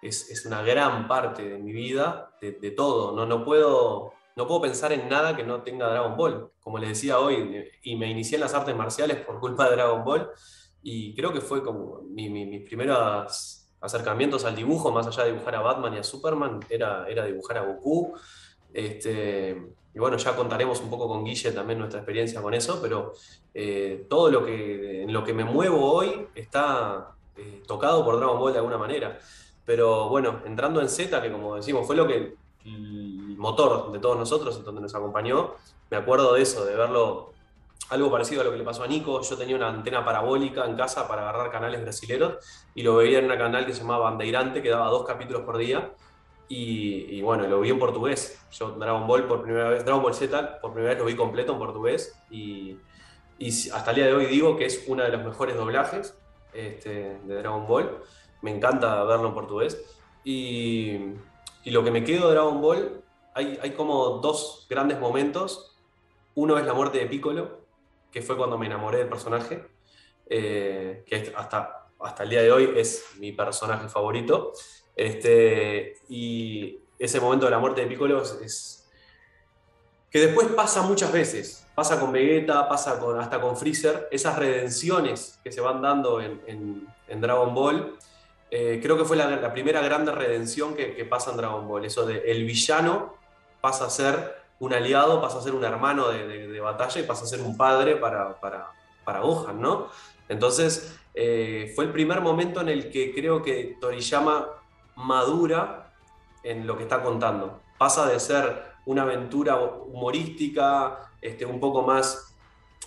es, una gran parte de mi vida, de, todo. No, no, puedo, no puedo pensar en nada que no tenga Dragon Ball. Como les decía hoy, y me inicié en las artes marciales por culpa de Dragon Ball, y creo que fue como mi- mis primeros acercamientos al dibujo, más allá de dibujar a Batman y a Superman, era, era dibujar a Goku. Este, y bueno, ya contaremos un poco con Guille también nuestra experiencia con eso, pero eh, todo lo que, en lo que me muevo hoy está eh, tocado por Dragon Ball de alguna manera. Pero bueno, entrando en Z, que como decimos, fue lo que el motor de todos nosotros, donde nos acompañó, me acuerdo de eso, de verlo algo parecido a lo que le pasó a Nico. Yo tenía una antena parabólica en casa para agarrar canales brasileros y lo veía en una canal que se llamaba Bandeirante, que daba dos capítulos por día. Y, y bueno, lo vi en portugués. Yo Dragon Ball por primera vez, Dragon Ball Z por primera vez lo vi completo en portugués y, y hasta el día de hoy digo que es uno de los mejores doblajes este, de Dragon Ball. Me encanta verlo en portugués. Y, y lo que me quedo de Dragon Ball, hay, hay como dos grandes momentos. Uno es la muerte de Piccolo, que fue cuando me enamoré del personaje, eh, que hasta, hasta el día de hoy es mi personaje favorito. Este, y ese momento de la muerte de Piccolo es, que después pasa muchas veces. Pasa con Vegeta, pasa con, hasta con Freezer. Esas redenciones que se van dando en, en- Dragon Ball. eh, creo que fue la, primera grande redención que, que pasa en Dragon Ball. Eso de el villano pasa a ser un aliado, pasa a ser un hermano de, de- de batalla y pasa a ser un padre para, para, para Gohan, ¿no? Entonces, eh, fue el primer momento en el que creo que Toriyama madura en lo que está contando. Pasa de ser una aventura humorística, este, un poco más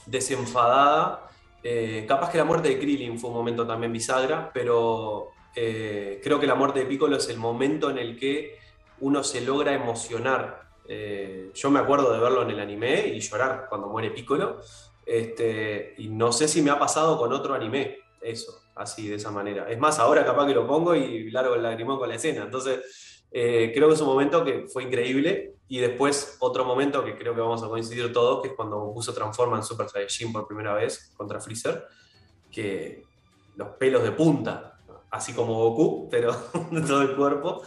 desenfadada. Eh, capaz que la muerte de Krillin fue un momento también bisagra, pero eh, creo que la muerte de Piccolo es el momento en el que uno se logra emocionar. Eh, yo me acuerdo de verlo en el anime y llorar cuando muere Piccolo. Este, y no sé si me ha pasado con otro anime, eso, así, de esa manera. Es más, ahora capaz que lo pongo y largo el lagrimón con la escena. Entonces, eh, creo que es un momento que fue increíble. Y después, otro momento que creo que vamos a coincidir todos, que es cuando Goku se transforma en Super Saiyajin por primera vez contra Freezer, que los pelos de punta, así como Goku, pero todo el cuerpo.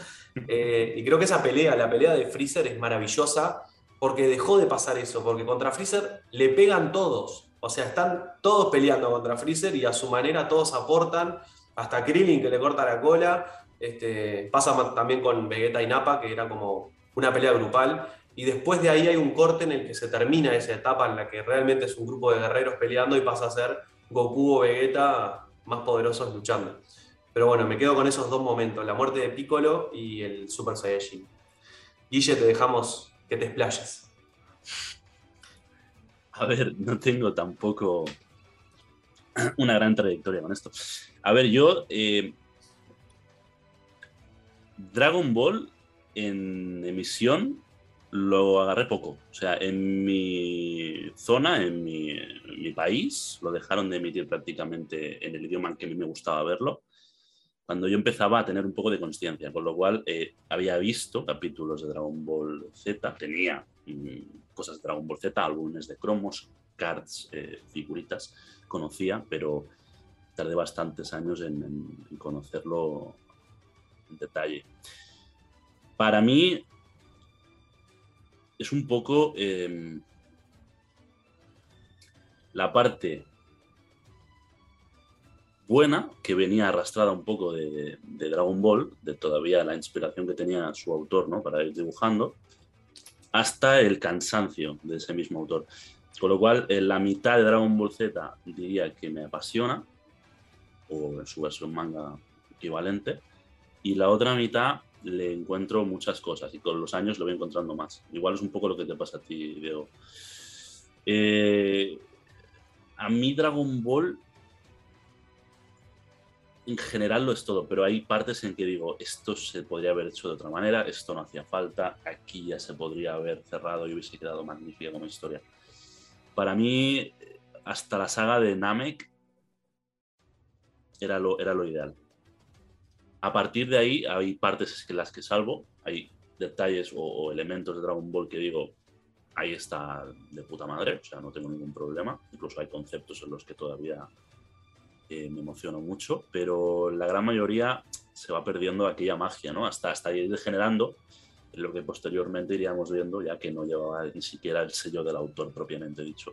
Eh, y creo que esa pelea, la pelea de Freezer es maravillosa porque dejó de pasar eso, porque contra Freezer le pegan todos. O sea, están todos peleando contra Freezer y a su manera todos aportan, hasta Krillin que le corta la cola. Este, pasa también con Vegeta y Nappa, que era como una pelea grupal. Y después de ahí hay un corte en el que se termina esa etapa en la que realmente es un grupo de guerreros peleando y pasa a ser Goku o Vegeta más poderosos luchando. Pero bueno, me quedo con esos dos momentos, la muerte de Piccolo y el Super Saiyajin. Guille, te dejamos que te explayes. A ver, no tengo tampoco una gran trayectoria con esto. A ver, yo. eh, Dragon Ball en emisión lo agarré poco. O sea, en mi zona, en mi, país, lo dejaron de emitir prácticamente en el idioma en que a mí me gustaba verlo, cuando yo empezaba a tener un poco de conciencia, con lo cual eh, había visto capítulos de Dragon Ball Z, tenía mm, cosas de Dragon Ball Z, álbumes de cromos, cards, eh, figuritas, conocía, pero tardé bastantes años en, conocerlo en detalle. Para mí es un poco em, la parte buena que venía arrastrada un poco de, de, Dragon Ball, de todavía la inspiración que tenía su autor ¿no? para ir dibujando, hasta el cansancio de ese mismo autor. Con lo cual, en la mitad de Dragon Ball Z diría que me apasiona, o en su versión manga equivalente, y la otra mitad le encuentro muchas cosas y con los años lo voy encontrando más. Igual es un poco lo que te pasa a ti, Diego. Eh, a mí Dragon Ball en general lo es todo, pero hay partes en que digo, esto se podría haber hecho de otra manera, esto no hacía falta, aquí ya se podría haber cerrado y hubiese quedado magnífica como historia. Para mí, hasta la saga de Namek era lo, era lo ideal. A partir de ahí hay partes en las que salvo, hay detalles o, elementos de Dragon Ball que digo, ahí está de puta madre, o sea, no tengo ningún problema. Incluso hay conceptos en los que todavía eh, me emociono mucho, pero la gran mayoría se va perdiendo aquella magia, ¿no? Hasta, hasta ir degenerando en lo que posteriormente iríamos viendo, ya que no llevaba ni siquiera el sello del autor propiamente dicho.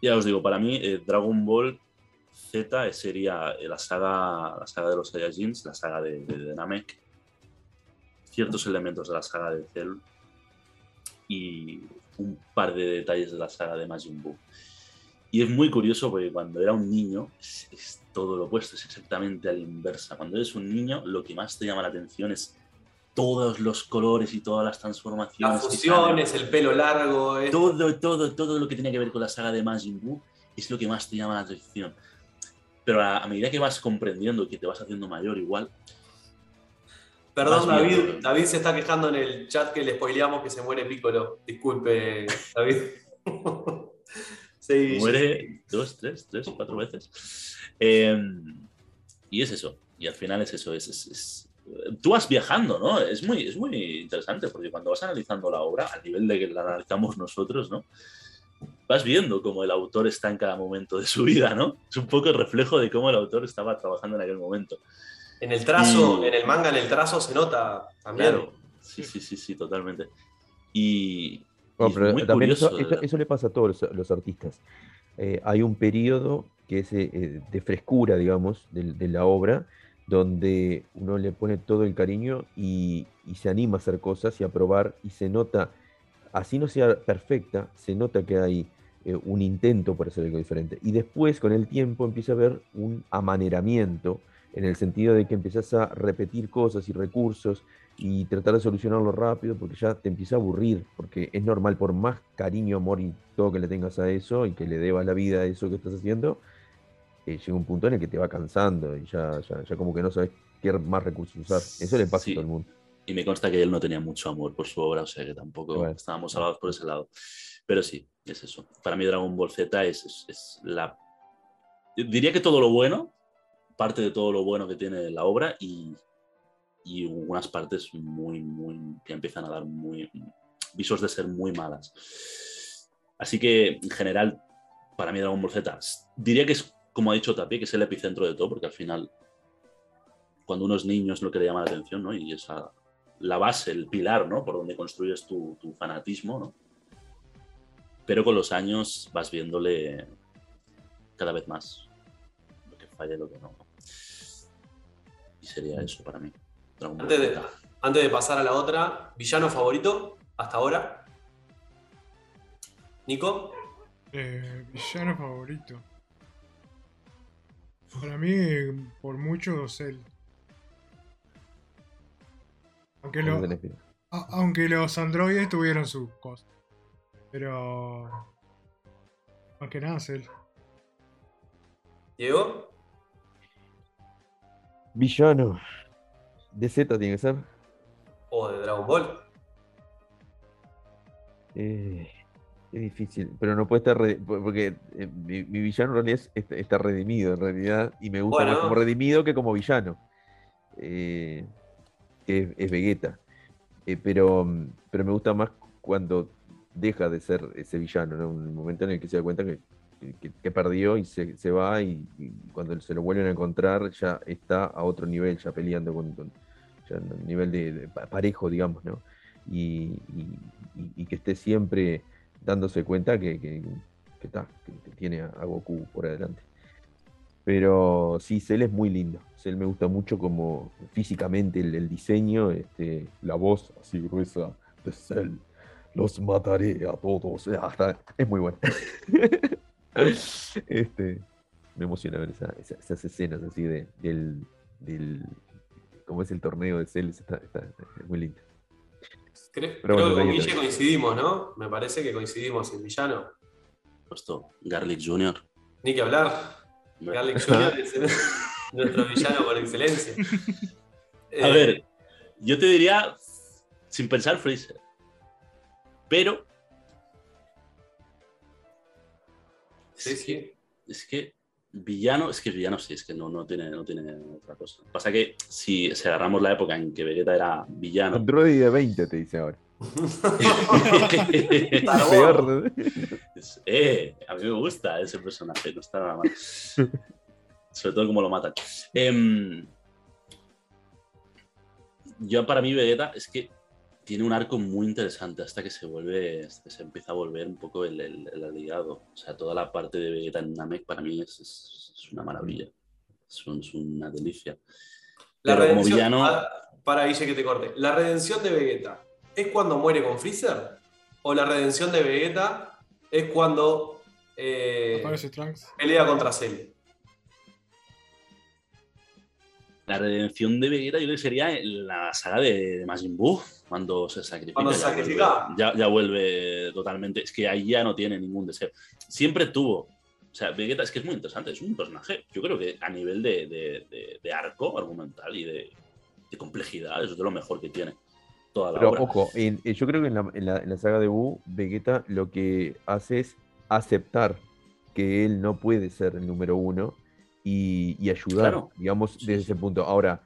Ya os digo, para mí eh, Dragon Ball Z sería la saga, la saga de los Saiyajins, la saga de, de, Namek, ciertos elementos de la saga de Cell y un par de detalles de la saga de Majin Buu. Y es muy curioso porque cuando era un niño es, todo lo opuesto, es exactamente a la inversa. Cuando eres un niño, lo que más te llama la atención es todos los colores y todas las transformaciones. Las fusiones, el pelo largo. Todo, todo, todo lo que tiene que ver con la saga de Majin Buu es lo que más te llama la atención pero a, medida que vas comprendiendo y que te vas haciendo mayor igual... Perdón, David, David se está quejando en el chat que le spoileamos que se muere Piccolo. Disculpe, David. muere dos, tres, tres, cuatro veces. Em, y es eso. Y al final es eso. Es, tú vas viajando, ¿no? Es muy, es muy interesante porque cuando vas analizando la obra, al nivel de que la analizamos nosotros, ¿no? vas viendo cómo el autor está en cada momento de su vida, ¿no? Es un poco el reflejo de cómo el autor estaba trabajando en aquel momento. En el trazo, en el manga, en el trazo se nota también. Claro. Sí, sí, sí, sí, totalmente. Y, también eso, le pasa a todos los, artistas. Eh, hay un periodo que es eh, de frescura, digamos, de, la obra, donde uno le pone todo el cariño y, y se anima a hacer cosas y a probar y se nota así no sea perfecta, se nota que hay eh, un intento por hacer algo diferente. Y después, con el tiempo, empieza a haber un amaneramiento, en el sentido de que empiezas a repetir cosas y recursos y tratar de solucionarlo rápido, porque ya te empieza a aburrir, porque es normal, por más cariño, amor y todo que le tengas a eso y que le debas la vida a eso que estás haciendo, eh, llega un punto en el que te va cansando y ya, ya, como que no sabes qué más recursos usar. Eso le pasa a todo el mundo. Y me consta que él no tenía mucho amor por su obra, o sea que tampoco estábamos hablados por ese lado. Pero sí, es eso. Para mí Dragon Ball Z es, es, la... Diría que todo lo bueno, parte de todo lo bueno que tiene la obra y, y unas partes muy, muy... que empiezan a dar muy... visos de ser muy malas. Así que, en general, para mí Dragon Ball Z, diría que es, como ha dicho Tapi, que es el epicentro de todo, porque al final, cuando uno es niño es lo que le llama la atención, ¿no? Y esa la base, el pilar, ¿no? Por donde construyes tu, fanatismo, ¿no? Pero con los años vas viéndole cada vez más lo que falla y lo que no. Y sería eso para mí. Antes de, antes de, pasar a la otra, villano favorito hasta ahora. Nico. Eh, villano favorito. Para mí, por mucho, él. Aunque, los androides tuvieron sus cosas. Pero. Más que nada es él. ¿Diego? Villano. De Z tiene que ser. ¿O de Dragon Ball? Eh, Es difícil, pero no puede estar. porque eh, mi, mi villano en realidad es- está, está redimido, en realidad. Y me gusta más como redimido que como villano. eh, que es, es Vegeta. Eh, pero, mm, pero me gusta más cuando deja de ser ese villano, ¿no? Un momento en el que se da cuenta que, que- que perdió y se, se va. Y, y cuando se lo vuelven a encontrar, ya está a otro nivel, ya peleando con. con- un nivel de, de pa- parejo, digamos, ¿no? Y, que esté siempre dándose cuenta que, que, está, que, tiene a, a Goku por adelante. Pero sí, Cell es muy lindo. Cell me gusta mucho como físicamente el, diseño, este, la voz así gruesa de Cell. Los mataré a todos. Ah, está- es muy bueno. este, me emociona ver esa- esa- esas escenas así de, del, del. ¿Cómo es el torneo de Cell? Está, está- es muy lindo. Pero creo bueno, que con Guille coincidimos, ¿no? Me parece que coincidimos en villano. Puesto Garlic Jr. Ni que hablar. Garlic Jr. es el- nuestro villano por excelencia. A Eh, ver, yo te diría, sin pensar, Freezer. Pero Sí, sí. es que villano, es que villano sí, es que no, no, tiene, no tiene otra cosa. Pasa que si, si agarramos la época en que Vegeta era villano, Android de 20 te dice ahora. Peor. eh, a mí me gusta ese personaje, no está nada mal. Sobre todo como lo matan. Em, yo para mí Vegeta es que tiene un arco muy interesante hasta que se vuelve, hasta que se empieza a volver un poco el, el, el aliado. O sea, toda la parte de Vegeta en Namek para mí es, es- es una maravilla. Es, un- es una delicia. La Pero como villano- ah, Para Guille que te corte. ¿La redención de Vegeta es cuando muere con Freezer? ¿O la redención de Vegeta es cuando eh, pelea contra Cell? La redención de Vegeta yo creo que sería en la saga de, de Majin Buu, cuando se sacrifica. Cuando se ya sacrifica. vuelve- Ya, ya vuelve totalmente. Es que ahí ya no tiene ningún deseo. Siempre tuvo. O sea, Vegeta es que es muy interesante, es un personaje. Yo creo que a nivel de, de- de- de arco argumental y de, de complejidad, eso es de lo mejor que tiene toda la Pero obra. ojo, en- eh, yo creo que en la, en la- en la saga de Buu, Vegeta lo que hace es aceptar que él no puede ser el número uno y, y ayudar, Claro. digamos, Sí, desde sí. ese punto. Ahora,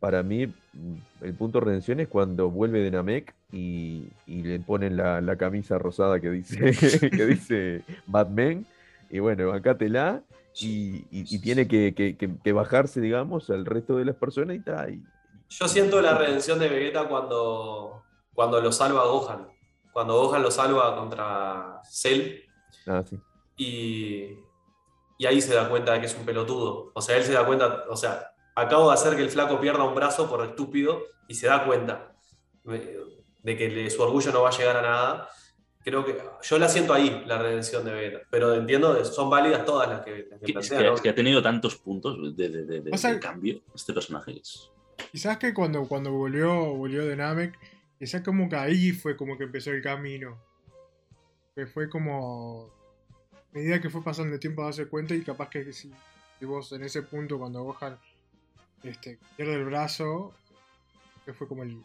para mí, mm, el punto de redención es cuando vuelve de Namek y, y le ponen la, la camisa rosada que dice, que dice Batman. Y bueno, bancátela. Y, y- y tiene que, que- que- que bajarse, digamos, al resto de las personas y tal. y- Yo siento la redención de Vegeta cuando, cuando lo salva Gohan. Cuando Gohan lo salva contra Cell Ah, sí. y, y ahí se da cuenta de que es un pelotudo. O sea, él se da cuenta, o sea, acabo de hacer que el flaco pierda un brazo por estúpido y se da cuenta de que le- su orgullo no va a llegar a nada. Creo que yo la siento ahí, la redención de Vegeta. Pero entiendo, son válidas todas las que, las que Que- es, plantean, que, ¿no? es que ha tenido tantos puntos de, de- de- de- O sea- de cambio este personaje. es- Quizás que cuando, cuando volvió, volvió de Namek, quizás como que ahí fue como que empezó el camino. Que fue como. Medida que fue pasando el tiempo a darse cuenta y capaz que si, si vos en ese punto cuando Gohan este, pierde el brazo, que fue como el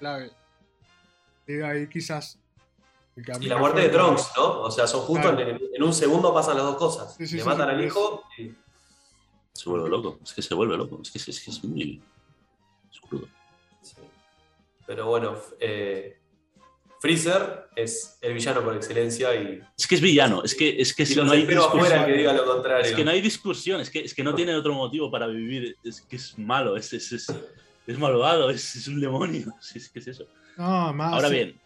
clave. Y de ahí quizás el Y la muerte de Trunks, ¿no? O sea, son justo Claro. en, en un segundo pasan las dos cosas. Sí, sí, Le sí, matan sí, al hijo y Se vuelve loco. Es que se vuelve loco. Es que es, es que es muy. Es crudo. Sí. Pero bueno, eh, Freezer es el villano por excelencia y, Es que es villano. Es que, es que si no hay discusión. afuera que diga lo contrario. Es que no hay discusión, es que, es que no tiene otro motivo para vivir, es que es malo, es, es, es, es malvado, es, es un demonio, es que es eso. No, más. Ahora bien,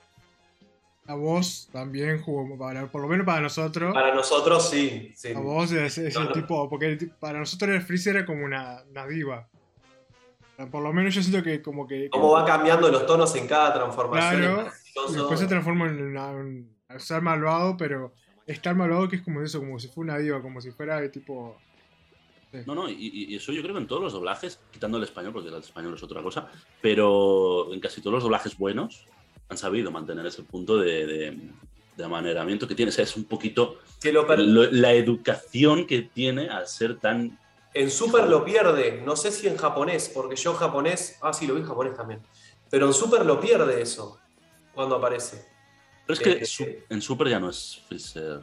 La voz también jugó, para, por lo menos para nosotros. Para nosotros sí. sí. La voz es, es el tipo, porque el para nosotros el Freezer era como una, una diva. Por lo menos yo siento que como que... Cómo va cambiando los tonos en cada transformación. Claro, después se transforma en, una- en- en ser malvado, pero es tan malvado que es como eso, como si fuera una diva, como si fuera de tipo... no, no, y, y- y eso yo creo que en todos los doblajes, quitando el español, porque el español es otra cosa, pero en casi todos los doblajes buenos han sabido mantener ese punto de, de, de amaneramiento que tiene, o sea, es un poquito Que lo per- lo- la educación que tiene al ser tan... En Super lo pierde, no sé si en japonés, porque yo japonés, ah sí, lo vi en japonés también, pero en Super lo pierde eso cuando aparece. Pero es que Eh, su- en Super ya no es Freezer.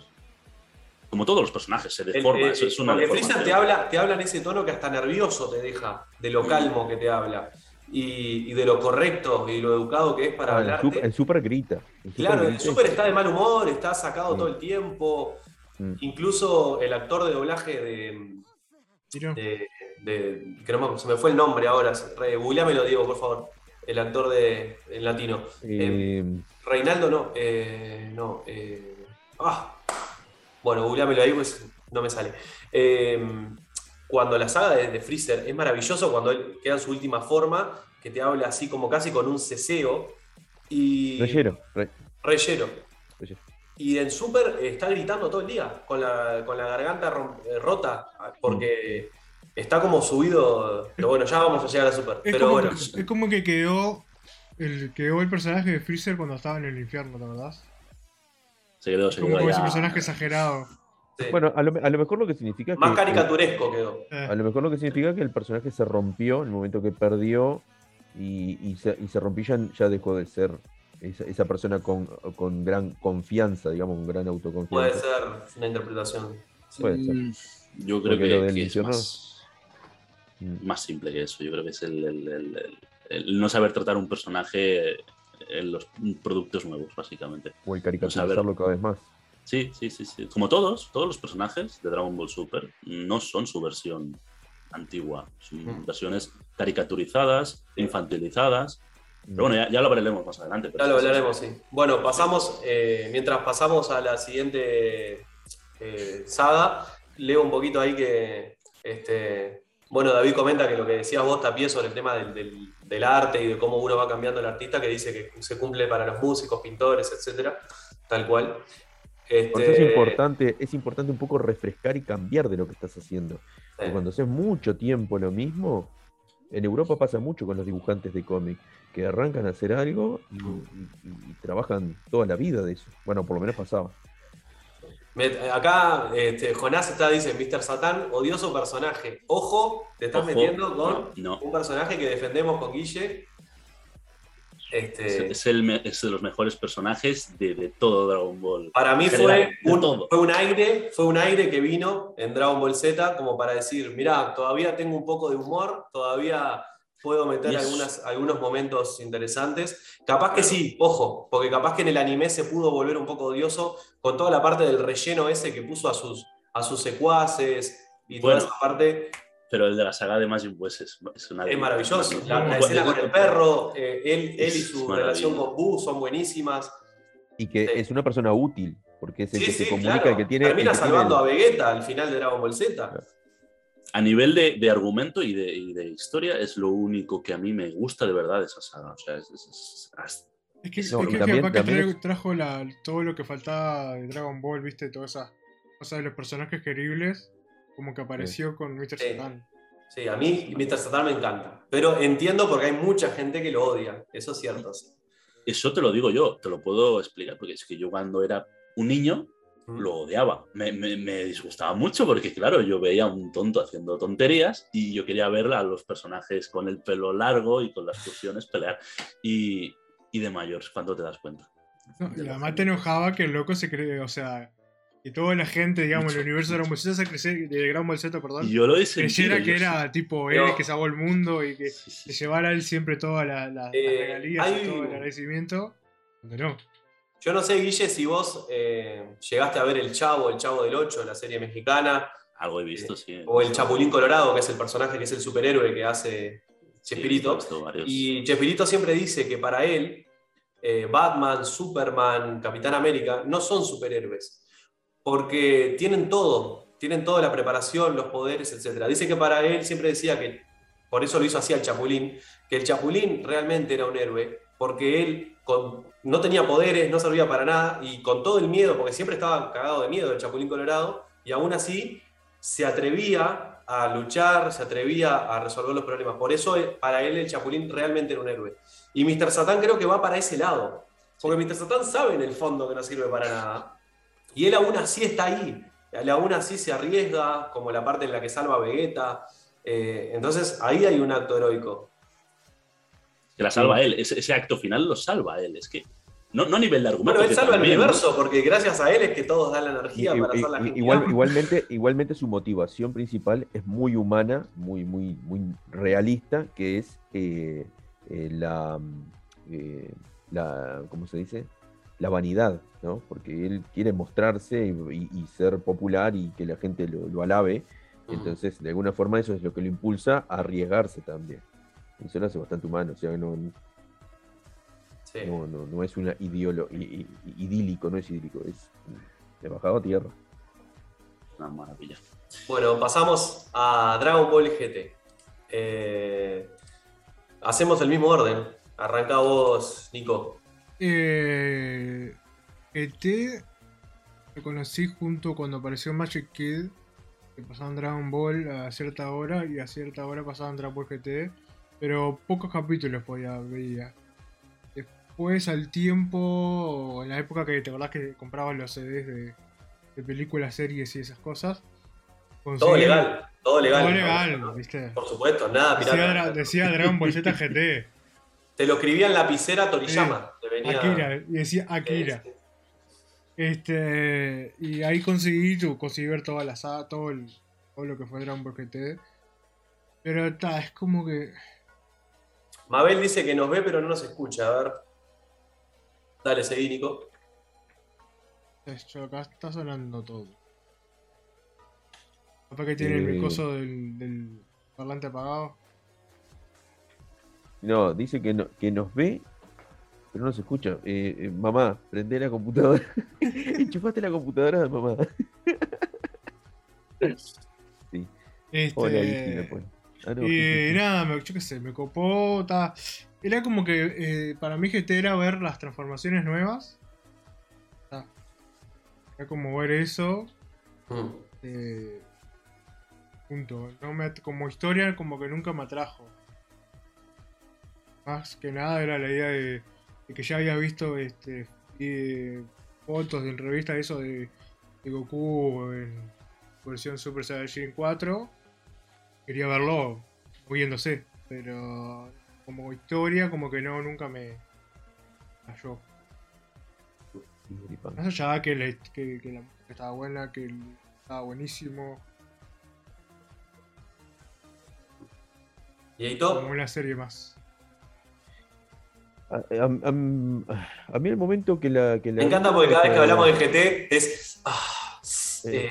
Como todos los personajes, se El- deforma. el- eso es una porque Freezer te habla, te habla en ese tono que hasta nervioso te deja, de lo calmo que te habla. Y, y de lo correcto y lo educado que es para Ah, el, hablarte. super, el super grita. El super Claro, el grita super y- está de mal humor, está sacado Mm. todo el tiempo. Mm. Incluso el actor de doblaje de. De, de- que no me- se me fue el nombre ahora. Re, googleámelo, Diego, por favor. El actor de en latino. eh, Reinaldo no. eh, no. eh, ah. Bueno, googleámelo ahí, pues no me sale. Eh, cuando la saga de, de Freezer es maravilloso, cuando él queda en su última forma, que te habla así como casi con un ceseo. Y. Reyero. re- Reyero. reyero. Y en Super está gritando todo el día, con la, con la garganta rota, porque está como subido. Pero bueno, ya vamos a llegar a Super. Es, Pero como bueno, que, es como que quedó el, quedó el personaje de Freezer cuando estaba en el infierno, ¿te acordás? Se quedó, se Como quedó ese ya- personaje exagerado. sí. Bueno, a lo, a lo mejor lo que significa más que. caricaturesco quedó. Eh, A lo mejor lo que significa que el personaje se rompió en el momento que perdió y, y se, y se rompió ya, ya dejó de ser esa, esa persona con, con gran confianza, digamos, con gran Puede autoconfianza. ser una interpretación. Sí. Puede ser. Mm, Yo creo Porque que, lo del que es infierno- más. Más simple que eso. Yo creo que es el, el- el- el- el no saber tratar un personaje en los productos nuevos, básicamente. O el caricaturizarlo cada vez más. Sí, sí, sí, sí. Como todos, todos los personajes de Dragon Ball Super no son su versión antigua. Son Mm. versiones caricaturizadas, infantilizadas. Pero bueno, ya, ya lo hablaremos más adelante. pero Ya lo hablaremos, sí. sí. Bueno, pasamos, eh, mientras pasamos a la siguiente eh, saga, leo un poquito ahí que, este, bueno, David comenta que lo que decías vos, Tapie, sobre el tema del, del- del arte y de cómo uno va cambiando el artista, que dice que se cumple para los músicos, pintores, etcétera, tal cual. Por eso es Este, importante, es importante un poco refrescar y cambiar de lo que estás haciendo. Porque cuando haces mucho tiempo lo mismo, en Europa pasa mucho con los dibujantes de cómic, que arrancan a hacer algo y, y- y trabajan toda la vida de eso. Bueno, por lo menos pasaba. Me- acá este, Jonás está, dice, Mr. Satán, odioso personaje. Ojo, te estás Ojo, metiendo con no. un personaje que defendemos con Guille. Es, Este, es el es de los mejores personajes de, de todo Dragon Ball. para mí fue un, fue un aire, fue un aire que vino en Dragon Ball Z como para decir, mirá, todavía tengo un poco de humor, todavía puedo meter Y es- algunas, algunos momentos interesantes. Capaz que sí, ojo, porque capaz que en el anime se pudo volver un poco odioso con toda la parte del relleno ese que puso a sus, a sus secuaces y toda esa parte. Pero el de la saga de Majin pues es, es una Es maravilloso. La, escena con el perro, eh, él, él y su relación con Boo son buenísimas. Y que Sí. es una persona útil, porque es el Sí, que sí, se comunica, claro. el que tiene. Termina tiene salvando el- a Vegeta al final de Dragon Ball Z. A nivel de, de argumento y de, y de historia, es lo único que a mí me gusta de verdad de esa saga. O sea, es, es- es- es- Es que, No, que también- que también trajo la, todo lo que faltaba de Dragon Ball, viste, todas esas cosas de los personajes queribles, como que apareció con Mr. Sí. Satan. Sí, a mí Mr. Satan me encanta. Pero entiendo porque hay mucha gente que lo odia. Eso es cierto. sí. eso te lo digo yo, te lo puedo explicar, porque es que yo cuando era un niño. Lo odiaba. Me, me- me disgustaba mucho porque, claro, yo veía a un tonto haciendo tonterías y yo quería ver a los personajes con el pelo largo y con las fusiones pelear. Y, y de mayor, ¿cuándo te das cuenta? No, y la además te enojaba que el loco se cree, o sea, que toda la gente, digamos, el Mucho, universo de Dragon Ball mucho. De Ball Z, perdón, Y yo lo sentido. creyera que yo era tipo Pero- él que salvó el mundo y que sí, sí, sí. llevara a él siempre todas la- la- las Eh, regalías hay- y todo el agradecimiento. Cuando no. Yo no sé, Guille, si vos eh, llegaste a ver El Chavo, El Chavo del 8, la serie mexicana, Algo he visto, sí. o El Chapulín Colorado, que es el personaje que es el superhéroe que hace Chespirito. Y Chespirito siempre dice que para él, eh, Batman, Superman, Capitán América no son superhéroes, porque tienen todo, tienen toda la preparación, los poderes, etc. Dice que para él siempre decía que, por eso lo hizo así al Chapulín, que el Chapulín realmente era un héroe, porque él no tenía poderes, no servía para nada, y con todo el miedo, porque siempre estaba cagado de miedo el Chapulín Colorado, y aún así se atrevía a luchar, se atrevía a resolver los problemas. Por eso eh, para él el Chapulín realmente era un héroe. Y Mr. Satan creo que va para ese lado. Porque Mr. Satan sabe en el fondo que no sirve para nada. Y él aún así está ahí. Él aún así se arriesga, como la parte en la que salva a Vegeta. Eh, entonces ahí hay un acto heroico. Que la salva él. Ese, ese acto final lo salva él. Es que No, no a nivel de argumento. Bueno, él salva el universo, porque gracias a él es que todos dan la energía para hacer la genial. igual, igualmente, igualmente su motivación principal es muy humana, muy, muy, muy realista, que es eh, eh, la, mm, eh, la, ¿cómo se dice? La vanidad, ¿no? Porque él quiere mostrarse y, ser popular y que la gente lo, lo alabe. Entonces, de alguna forma, eso es lo que lo impulsa a arriesgarse también. Lo hace bastante humano, o sea, no, Sí. no, no, no es una ideolo, idílico, no es idílico, es de bajado a tierra. Una maravilla. Bueno, pasamos a Dragon Ball GT. Eh, hacemos el mismo orden. Arranca vos, Nico. Eh, ET lo conocí junto cuando apareció Magic Kid, que pasaban Dragon Ball a cierta hora y a cierta hora pasaban Dragon Ball GT, pero pocos capítulos podía veía. Después al tiempo, en la época que te acordás que comprabas los CDs de, de películas, series y esas cosas. Todo legal. Todo legal. Todo legal, viste. Por supuesto, nada Decía, pirata. Dra- decía Dragon Ball Z GT, Te lo escribía en lapicera Toriyama. Te venía- Akira, y decía Akira. Este, Este, y ahí conseguí, conseguí ver toda la saga, todo, el, todo lo que fue Dragon Ball GT. Pero está, es como que. Mabel dice que nos ve, pero no nos escucha. A ver. Dale, seguí, Nico. Esto acá está sonando todo. Capaz que tiene el Eh. coso del, del parlante apagado. No, dice que, no, que nos ve, pero no se escucha. Eh, eh, mamá, prende la computadora. Enchufaste la computadora de mamá. sí. Este, Hola, Isi, me y sí, sí. nada, me, yo qué sé, me copó. ta. Era como que eh, para mí GT era ver las transformaciones nuevas. Ta. Era como ver eso. Mm. eh, punto. No me como historia, como que nunca me atrajo. Más que nada era la idea de, de que ya había visto este eh, fotos en revistas eso de, de Goku en versión Super Saiyajin 4. Quería verlo moviéndose, pero como historia como que no, nunca me cayó. Más allá de que, la- que, que la música estaba buena, que el- estaba buenísimo, ¿Y Eito? como una serie más. A, a- a- a mí el momento que la. Que la Me encanta porque cada vez que hablamos de GT es. ah, eh,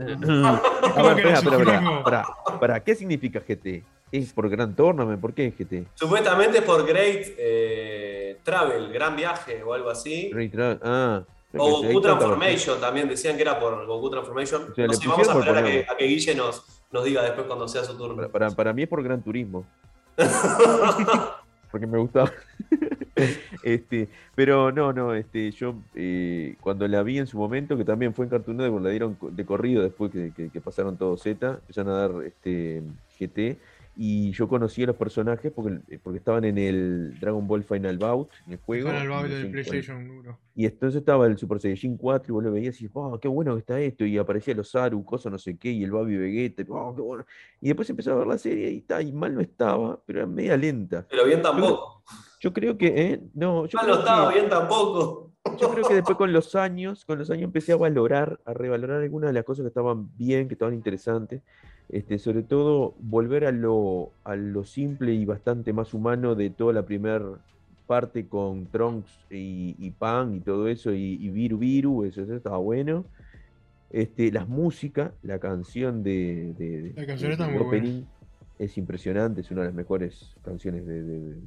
eh, a Como ver, que la espera, espera, espera, sufrimos. espera, espera, ¿qué significa GT? ¿Es por Gran Tournament? ¿Por qué es GT? supuestamente es por Great eh, Travel, gran viaje o algo así. Great Tra- Ah, O Goku Transformation también, decían que era por Goku Transformation. O sea, no sé, vamos a esperar a que, ponerlo. a que Guille nos, nos diga después cuando sea su turno. Para, para, para mí es por Gran Turismo. porque me gustaba. este, pero no, no, este, yo eh, cuando la vi en su momento, que también fue en Cartoon Network, la dieron de corrido después que pasaron todo Z, empezaron a dar este GT, y yo conocí a los personajes porque, eh, porque estaban en el Dragon Ball Final Bout, en el juego. Baile sé del. PlayStation 1. Y entonces estaba el Super Saiyajin 4 y vos lo veías y decís, oh, qué bueno que está esto. Y aparecía los Aru, cosa no sé qué, y el Babi Vegeta, "Oh, qué bueno". Y después empezó a ver la serie y, y mal no estaba, pero era media lenta. Pero bien tampoco. Yo creo que, eh, no, yo Mal no creo estaba, que, bien tampoco. yo creo que después con los años, con los años empecé a valorar, a revalorar algunas de las cosas que estaban bien, que estaban interesantes. Este, sobre todo volver a lo, a lo simple y bastante más humano de toda la primera parte con Trunks y, y Pan y todo eso, y, y Viru Viru, eso, eso estaba bueno. Este, las músicas, la canción de, de- La canción de- está del muy buena. opening es impresionante, es una de las mejores canciones de,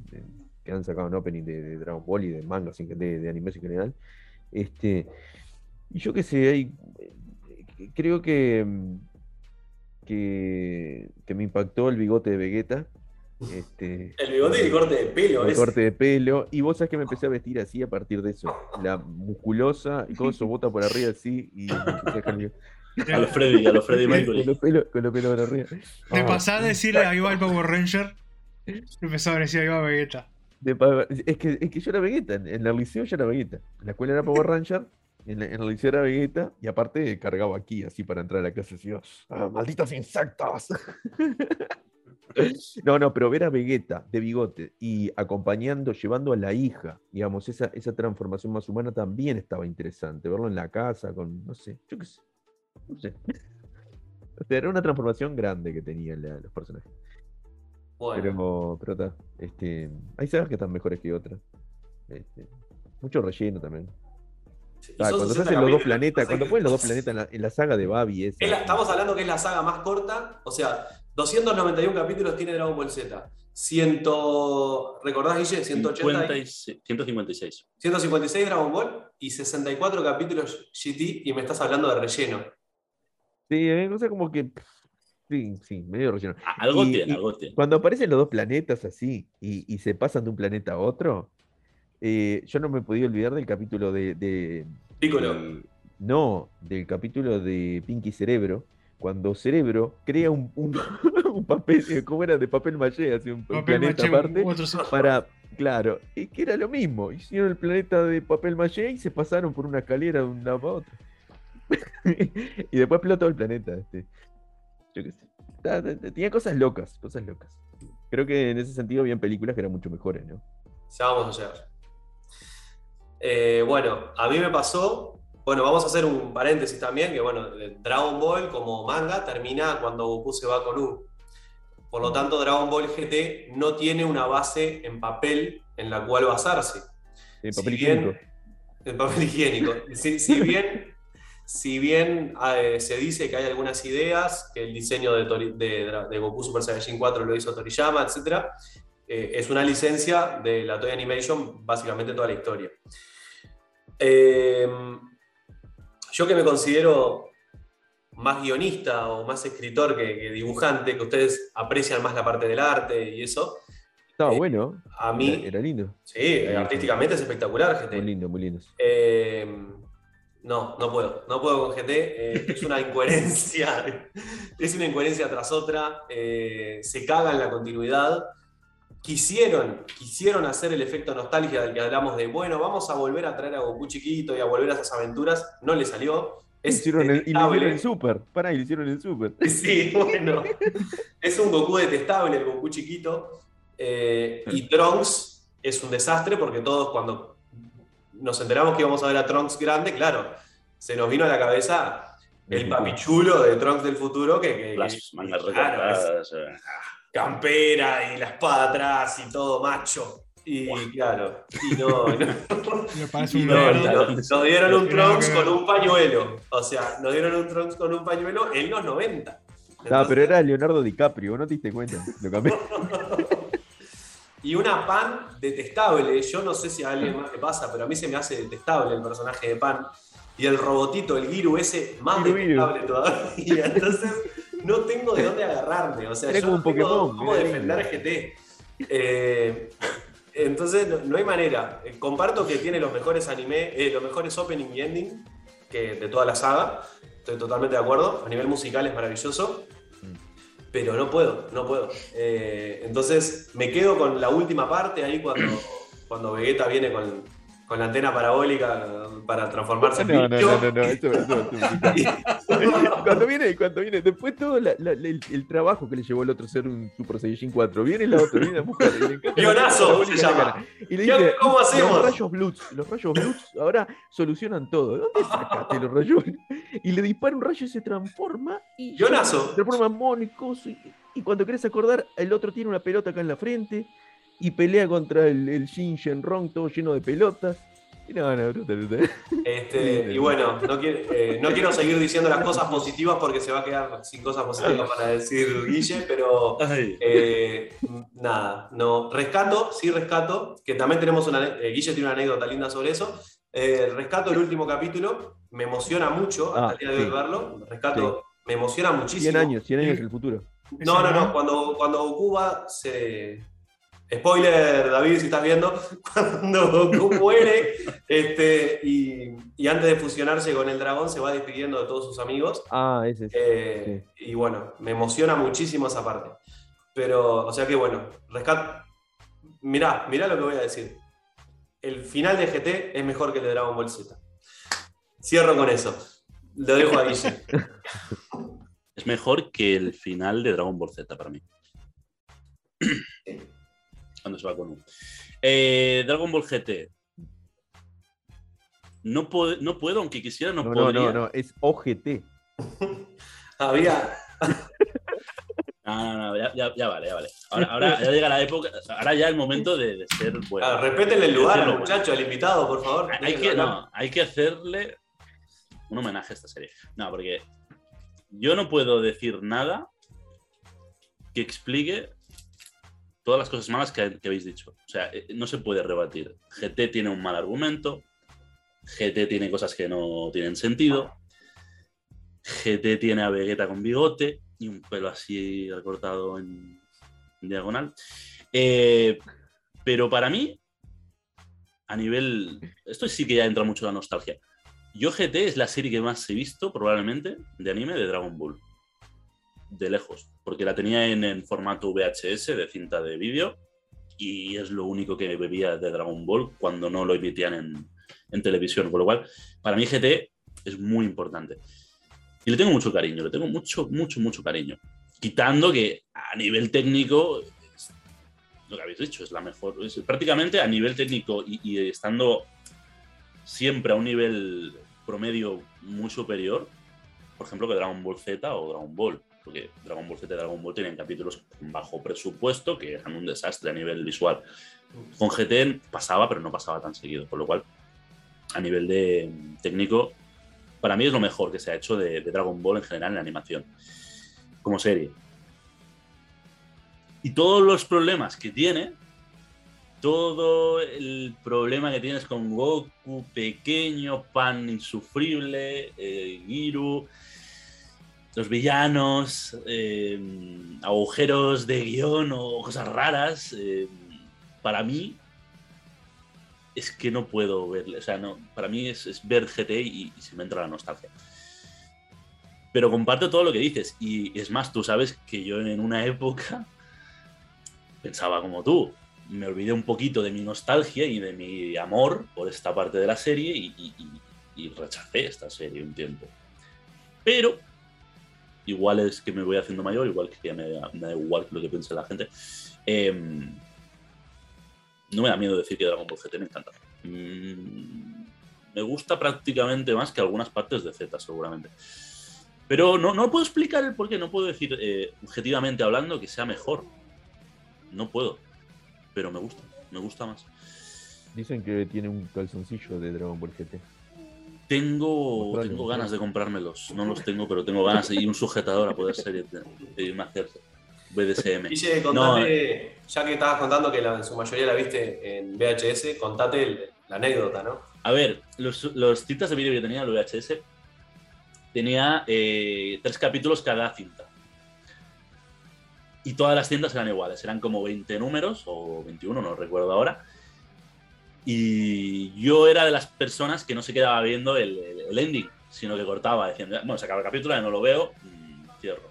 que han sacado en opening de, Dragon Ball y de gen- de, animes en general. Este, y yo qué sé, hay, eh, creo que, mm, que, que me impactó el bigote de Vegeta. Este, El bigote y el corte de pelo, el corte de pelo. Y vos sabés que me empecé a vestir así a partir de eso. La musculosa, y con eso bota por arriba así. Y a. A los Freddy, a los Freddy con, Mercury. los pelos, con los pelos por arriba. De Ah, pasar a decirle ahí va el Power Ranger, empezaba a decir ahí va Vegeta. de es, que, es que yo era Vegeta. En, en el liceo yo era Vegeta. En la escuela era Power Ranger. En, la- en el liceo era Vegeta. Y aparte cargaba aquí, así para entrar a la clase. Así, ah, malditos insectos. No, no, pero ver a Vegeta de bigote y acompañando, llevando a la hija, digamos, esa, esa transformación más humana también estaba interesante. Verlo en la casa con, no sé, yo qué sé. No sé. O sea, era una transformación grande que tenían la- los personajes. Bueno, Pero, pero está. Este, hay sagas que están mejores que otras. Este, mucho relleno también. Ah, cuando se 60 hacen los dos planetas, cuando ponen los dos planetas en la, en la saga de Babi, esa. Es la- estamos hablando que es la saga más corta, o sea, 291 capítulos tiene Dragon Ball Z. 100, ¿recordás, Guille? 180 y- 56, 156. 156 Dragon Ball y 64 capítulos GT y me estás hablando de relleno. Sí, eh, no sé, como que. Sí, sí, medio relleno. Algo tiene, algo tiene. Cuando aparecen los dos planetas así y, y se pasan de un planeta a otro, eh, yo no me podía olvidar del capítulo de. de- Piccolo. de- no, del capítulo de Pinky Cerebro, cuando Cerebro crea un, un, un papel, eh, ¿cómo era? De papel maché, así un, Papel planeta maché, aparte. para, claro, es que era lo mismo. Hicieron el planeta de papel maché y se pasaron por una escalera de un lado para otro. y después explotó el planeta. Este. Yo qué sé. Tenía cosas locas, cosas locas. Creo que en ese sentido habían películas que eran mucho mejores, ¿no? Ya vamos a llegar. Eh, bueno, a mí me pasó. Bueno, vamos a hacer un paréntesis también, que bueno, Dragon Ball como manga termina cuando Goku se va con U. Por lo tanto, Dragon Ball GT no tiene una base en papel en la cual basarse. Si papel bien- higiénico. El papel higiénico. Si, si bien, si bien eh, se dice que hay algunas ideas, que el diseño de, Tori- de, de Goku Super Saiyajin 4 lo hizo Toriyama, etc., eh, es una licencia de la Toy Animation básicamente toda la historia. Eh, yo que me considero más guionista o más escritor que, que dibujante, que ustedes aprecian más la parte del arte y eso, Estaba eh, bueno. a mí, Era, era lindo. sí, artísticamente es espectacular GT. Muy lindo, muy lindo. Eh, no, no puedo. No puedo con GT. eh, es una incoherencia. es una incoherencia tras otra. eh, se caga en la continuidad. Quisieron, quisieron hacer el efecto nostalgia del que hablamos de, bueno, vamos a volver a traer a Goku chiquito y a volver a esas aventuras. No le salió. Es Hicieron el, y detestable. hicieron el super. Pará, y le hicieron el super. Sí, bueno. es un Goku detestable, el Goku chiquito. eh, y Trunks es un desastre porque todos cuando nos enteramos que íbamos a ver a Trunks grande, claro, se nos vino a la cabeza el papichulo de Trunks del futuro que, que- Las mangas claro, es. Campera y la espada atrás y todo macho. Y claro, y no, no. Me parece Y un no, no, nos dieron un Trunks con un pañuelo. O sea, nos dieron un Trunks con un pañuelo en los 90. No, Entonces- pero era Leonardo DiCaprio, ¿vos no te diste cuenta? Lo cambié. Y una Pan detestable. Yo no sé si a alguien más le pasa, pero a mí se me hace detestable el personaje de Pan. Y el robotito, el Giru ese, más detestable todavía. Entonces, no tengo de dónde agarrarme. O sea, yo como no un tengo Pokémon, cómo era defender GT. Eh, entonces, no, no hay manera. Eh, Comparto que tiene los mejores anime, eh, los mejores opening y ending que de toda la saga. Estoy totalmente de acuerdo. A nivel musical es maravilloso. Pero no puedo, no puedo. Eh, entonces me quedo con la última parte ahí cuando, cuando Vegeta viene con, con la antena parabólica para transformarse en No, no, bicho. no, no, no, eso, eso, eso, cuando viene, cuando viene, después todo la- la- el, el trabajo que le llevó al otro ser un Super Saiyajin 4, viene la otra, viene encanta la Guionazo se llama. Y le ¿Qué- dice, cómo hacemos? Los rayos Blues, los rayos Blues ahora solucionan todo. ¿De dónde sacaste los rayos? Y le dispara un rayo y se transforma y se transforma en mono y coso, y, y cuando querés acordar, el otro tiene una pelota acá en la frente y pelea contra el, el Shin Shenron todo lleno de pelotas. Y no, no, brutal, brutal. Este, y bueno, no quiero, eh, no quiero seguir diciendo las cosas positivas porque se va a quedar sin cosas positivas para decir Guille, pero Eh, nada, no. Rescato, sí rescato, que también tenemos una. eh, Guille tiene una anécdota linda sobre eso. Eh, rescato el último capítulo, me emociona mucho hasta Ah, el día de hoy sí. verlo. Rescato, me emociona muchísimo. 100 años, 100 años el futuro. No, no, no. Cuando, cuando Goku va, se. Spoiler, David, si estás viendo. Cuando Goku muere este, y, y antes de fusionarse con el dragón, se va despidiendo de todos sus amigos. Ah, ese es. Eh, Y bueno, me emociona muchísimo esa parte. Pero, o sea que bueno, rescat. Mirá, mirá lo que voy a decir. El final de GT es mejor que el de Dragon Ball Z. Cierro con eso. Lo dejo a Guille. es mejor que el final de Dragon Ball Z para mí. Cuando se va con U. Eh, Dragon Ball GT. No, puedo, no puedo, aunque quisiera, no, No, no, podría. no, no, es OGT. Había. No, no, no, ya, ya- ya vale, ya vale. Ahora, ahora ya llega la época, ahora ya el momento de, de ser bueno. Ah, respétenle el lugar bueno. muchacho, al invitado, por favor. Hay que, no, hay que hacerle un homenaje a esta serie. No, porque yo no puedo decir nada que explique todas las cosas malas que, habéis dicho. O sea, eh, no se puede rebatir. GT tiene un mal argumento. GT tiene cosas que no tienen sentido. GT tiene a Vegeta con bigote y un pelo así recortado en, en diagonal. Eh, pero para mí, a nivel. Esto sí que ya entra mucho la nostalgia. Yo GT es la serie que más he visto, probablemente, de anime de Dragon Ball. De lejos. Porque la tenía en, formato VHS, de cinta de vídeo, y es lo único que bebía de Dragon Ball cuando no lo emitían en, en televisión. Con lo cual, para mí GT es muy importante. Y le tengo mucho cariño, le tengo mucho, mucho, mucho cariño. Quitando que a nivel técnico, lo que habéis dicho, es la mejor. prácticamente a nivel técnico y, y estando siempre a un nivel promedio muy superior, por ejemplo, que Dragon Ball Z o Dragon Ball. Porque Dragon Ball Z y Dragon Ball tienen capítulos con bajo presupuesto que eran un desastre a nivel visual. Con GT pasaba, pero no pasaba tan seguido. Con lo cual, a nivel de mm, técnico, para mí es lo mejor que se ha hecho de, de Dragon Ball en general en animación, como serie. Y todos los problemas que tiene, todo el problema que tienes con Goku, pequeño, pan insufrible, eh, Giru, los villanos, eh, agujeros de guion o cosas raras, eh, para mí es que no puedo verle. O sea, no, para mí es, es ver GT y, se me entra la nostalgia. Pero comparto todo lo que dices. Y es más, tú sabes que yo en una época pensaba como tú. Me olvidé un poquito de mi nostalgia y de mi amor por esta parte de la serie y- y rechacé esta serie un tiempo. Pero igual es que me voy haciendo mayor, igual que ya me, da- igual lo que piense la gente. Em, no me da miedo decir que Dragon Ball GT me encanta. Mm, me gusta prácticamente más que algunas partes de Z, seguramente. Pero no, no puedo explicar el por qué, no puedo decir eh, objetivamente hablando que sea mejor. No puedo. Pero me gusta, me gusta más. Dicen que tiene un calzoncillo de Dragon Ball GT. Tengo, tengo ganas de comprármelos. No los tengo, pero tengo ganas. Y un sujetador a poder ser de, de irme a hacer BDSM. Guille, contate, ya que estabas contando que la- en su mayoría la viste en VHS, contate el- la anécdota, ¿no? A ver, los, los cintas de vídeo que tenía el VHS tenía eh, tres capítulos cada cinta. Y todas las cintas eran iguales, eran como 20 números o 21, no recuerdo ahora. Y yo era de las personas que no se quedaba viendo el, ending, sino que cortaba, diciendo, bueno, se acaba el capítulo, ya no lo veo, mm, cierro.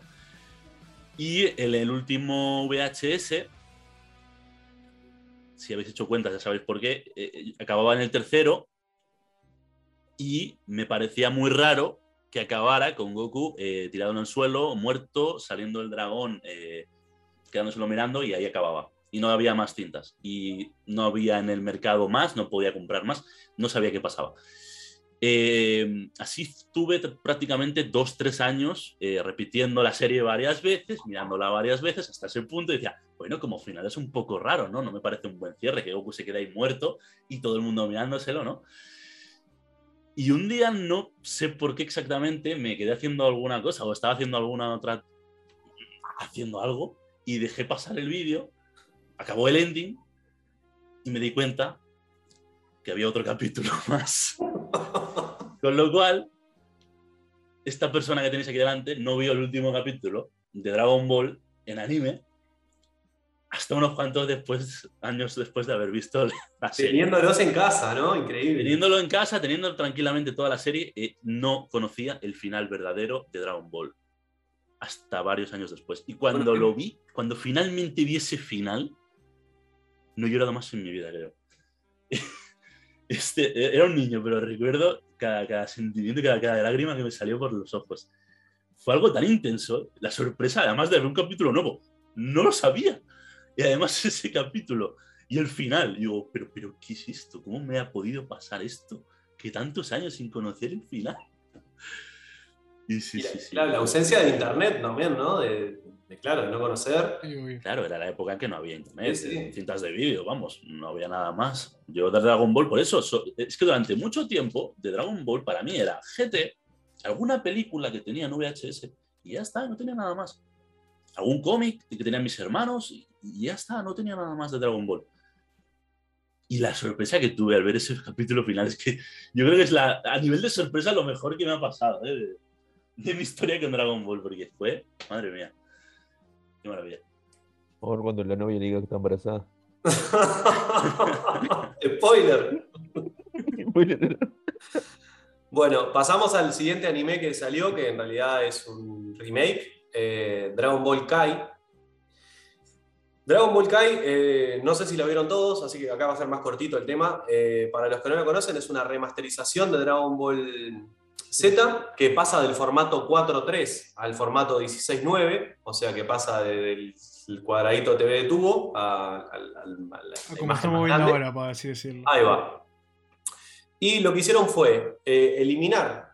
Y en el último VHS, si habéis hecho cuentas ya sabéis por qué, eh, acababa en el tercero y me parecía muy raro que acabara con Goku eh, tirado en el suelo, muerto, saliendo el dragón, eh, quedándoselo mirando y ahí acababa. Y no había más cintas. Y no había en el mercado más, no podía comprar más, no sabía qué pasaba. Eh, así estuve t- prácticamente dos, tres años eh, repitiendo la serie varias veces, mirándola varias veces, hasta ese punto y decía, bueno, como final es un poco raro, ¿no? No me parece un buen cierre, que Goku se quede ahí muerto y todo el mundo mirándoselo, ¿no? Y un día no sé por qué exactamente me quedé haciendo alguna cosa o estaba haciendo alguna otra. haciendo algo y dejé pasar el vídeo. Acabó el ending y me di cuenta que había otro capítulo más. Con lo cual, esta persona que tenéis aquí delante no vio el último capítulo de Dragon Ball en anime hasta unos cuantos después, años después de haber visto la serie. Teniéndolos en casa, ¿no? Increíble. Teniéndolo en casa, teniendo tranquilamente toda la serie, eh, no conocía el final verdadero de Dragon Ball. Hasta varios años después. Y cuando lo vi, cuando finalmente vi ese final, no he llorado más en mi vida, creo. Este, era un niño, pero recuerdo cada, cada sentimiento, cada, cada lágrima que me salió por los ojos. Fue algo tan intenso, la sorpresa, además de ver un capítulo nuevo. No lo sabía. Y además ese capítulo y el final, digo, pero, pero, ¿qué es esto? ¿Cómo me ha podido pasar esto? Que tantos años sin conocer el final. Y sí, sí, sí. Claro, la ausencia de internet también, ¿no? De, claro, de no conocer. Claro, era la época en que no había internet, cintas de vídeo, vamos, no había nada más. Yo de Dragon Ball, por eso, es que durante mucho tiempo de Dragon Ball para mí era GT, alguna película que tenía en VHS y ya está, no tenía nada más. Algún cómic que tenían mis hermanos y ya está, no tenía nada más de Dragon Ball. Y la sorpresa que tuve al ver ese capítulo final es que yo creo que es la, a nivel de sorpresa lo mejor que me ha pasado ¿eh? de, mi historia con Dragon Ball, porque fue, madre mía, qué maravilla. Cuando la novia le diga que está embarazada. Spoiler. bueno, pasamos al siguiente anime que salió, que en realidad es un remake, eh, Dragon Ball Kai, Dragon Ball Kai, eh, no sé si lo vieron todos, así que acá va a ser más cortito el tema. Eh, para los que no lo conocen, es una remasterización de Dragon Ball Z que pasa del formato 4.3 al formato 16.9, o sea que pasa del cuadradito TV de tubo a, a, Como estamos viendo ahora, para así decirlo. Ahí va. Y lo que hicieron fue eh, eliminar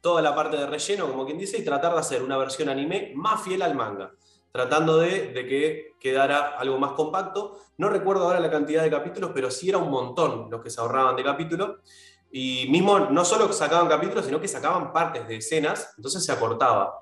toda la parte de relleno, como quien dice, y tratar de hacer una versión anime más fiel al manga tratando de, que quedara algo más compacto. No recuerdo ahora la cantidad de capítulos, pero sí era un montón los que se ahorraban de capítulo. Y mismo no solo sacaban capítulos, sino que sacaban partes de escenas, entonces se acortaba.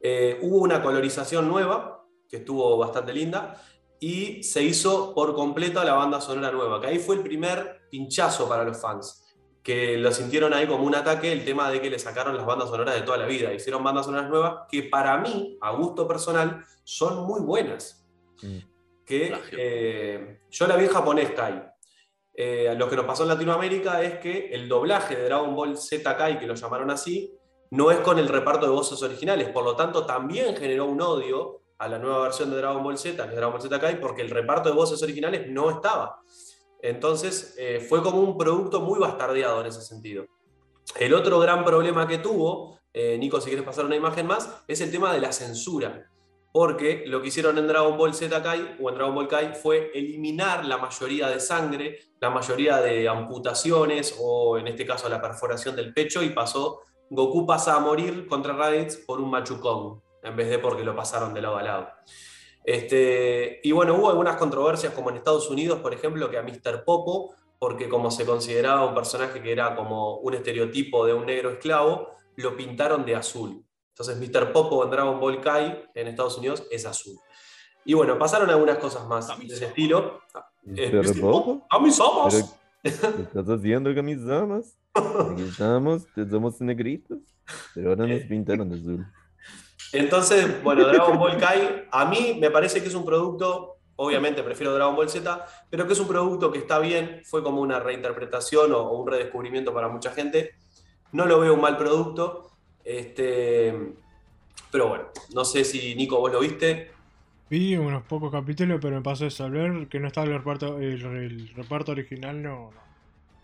Eh, hubo una colorización nueva, que estuvo bastante linda, y se hizo por completo la banda sonora nueva, que ahí fue el primer pinchazo para los fans que lo sintieron ahí como un ataque el tema de que le sacaron las bandas sonoras de toda la vida. Hicieron bandas sonoras nuevas que para mí, a gusto personal, son muy buenas. Mm. Que eh, yo la vi en japonés, Kai. Eh, lo que nos pasó en Latinoamérica es que el doblaje de Dragon Ball Z Kai, que lo llamaron así, no es con el reparto de voces originales. Por lo tanto, también generó un odio a la nueva versión de Dragon Ball Z, es Dragon Ball Z Kai, porque el reparto de voces originales no estaba. Entonces eh, fue como un producto muy bastardeado en ese sentido. El otro gran problema que tuvo, eh, Nico, si quieres pasar una imagen más, es el tema de la censura. Porque lo que hicieron en Dragon Ball Z Kai o en Dragon Ball Kai fue eliminar la mayoría de sangre, la mayoría de amputaciones o en este caso la perforación del pecho y pasó, Goku pasa a morir contra Raditz por un machucón en vez de porque lo pasaron de lado a lado. Este, y bueno, hubo algunas controversias como en Estados Unidos, por ejemplo, que a Mr. Popo, porque como se consideraba un personaje que era como un estereotipo de un negro esclavo, lo pintaron de azul. Entonces Mr. Popo en Dragon Ball Kai en Estados Unidos es azul. Y bueno, pasaron algunas cosas más de ese estilo. ¿Mr. Popo? ¡Camisamas! ¿Qué estás haciendo, camisamas? Aquí estamos, somos negritos, pero ahora nos pintaron de azul. Entonces, bueno, Dragon Ball Kai, a mí me parece que es un producto, obviamente prefiero Dragon Ball Z, pero que es un producto que está bien, fue como una reinterpretación o, un redescubrimiento para mucha gente. No lo veo un mal producto, este, pero bueno, no sé si Nico vos lo viste. Vi unos pocos capítulos, pero me pasó de saber que no estaba el reparto, el, reparto original, no,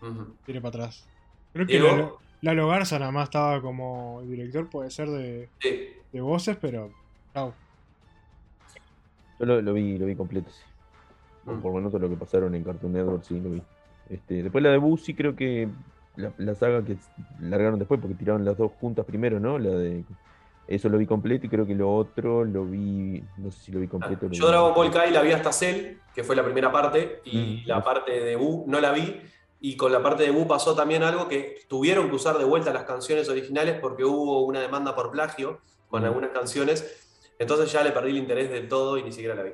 no. Tiene para atrás. Creo que Lalo Garza nada más estaba como director, puede ser de, de voces, pero. Chao. Yo lo, vi, lo vi completo, sí. Mm. Por lo menos lo que pasaron en Cartoon Network, sí, lo vi. Este, después la de sí creo que la, saga que largaron después, porque tiraron las dos juntas primero, ¿no? La de. Eso lo vi completo y creo que lo otro lo vi. No sé si lo vi completo. yo Dragon Ball Kai la vi hasta Cell, que fue la primera parte, y mm, la parte de Boo no la vi. Y con la parte de Boo pasó también algo que tuvieron que usar de vuelta las canciones originales porque hubo una demanda por plagio con algunas canciones. Entonces ya le perdí el interés del todo y ni siquiera la vi.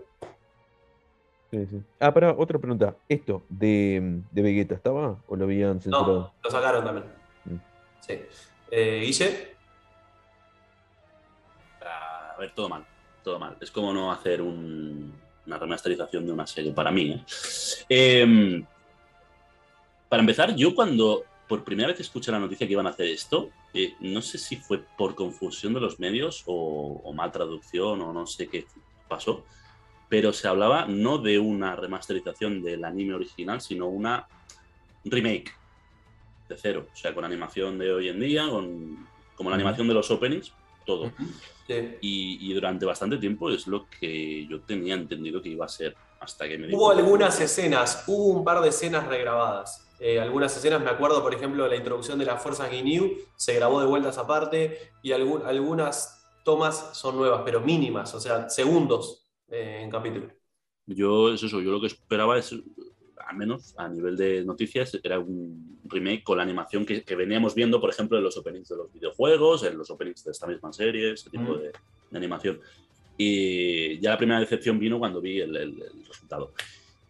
Sí, sí. Ah, para otra pregunta. ¿Esto de, de Vegeta estaba o lo habían censurado? No, lo sacaron también. Mm. Sí. Eh, ¿Guille? A ver, todo mal. Todo mal. Es como no hacer una remasterización de una serie para mí. ¿eh? Em, para empezar, yo cuando por primera vez escuché la noticia que iban a hacer esto, eh, no sé si fue por confusión de los medios o, mal traducción o no sé qué pasó, pero se hablaba no de una remasterización del anime original, sino una remake de cero, o sea, con animación de hoy en día, con, como la animación de los openings, todo. Y, y, durante bastante tiempo es lo que yo tenía entendido que iba a ser Hasta que me Hubo algunas escenas, hubo un par de escenas regrabadas. Eh, algunas escenas, me acuerdo, por ejemplo, la introducción de las fuerzas Ginyu se grabó de vueltas aparte y algu- algunas tomas son nuevas, pero mínimas, o sea, segundos en capítulo. Yo, es eso, yo lo que esperaba es, al menos a nivel de noticias, era un remake con la animación que, que veníamos viendo, por ejemplo, en los openings de los videojuegos, en los openings de esta misma serie, ese tipo Mm. de, de animación. Y ya la primera decepción vino cuando vi el, el- el resultado.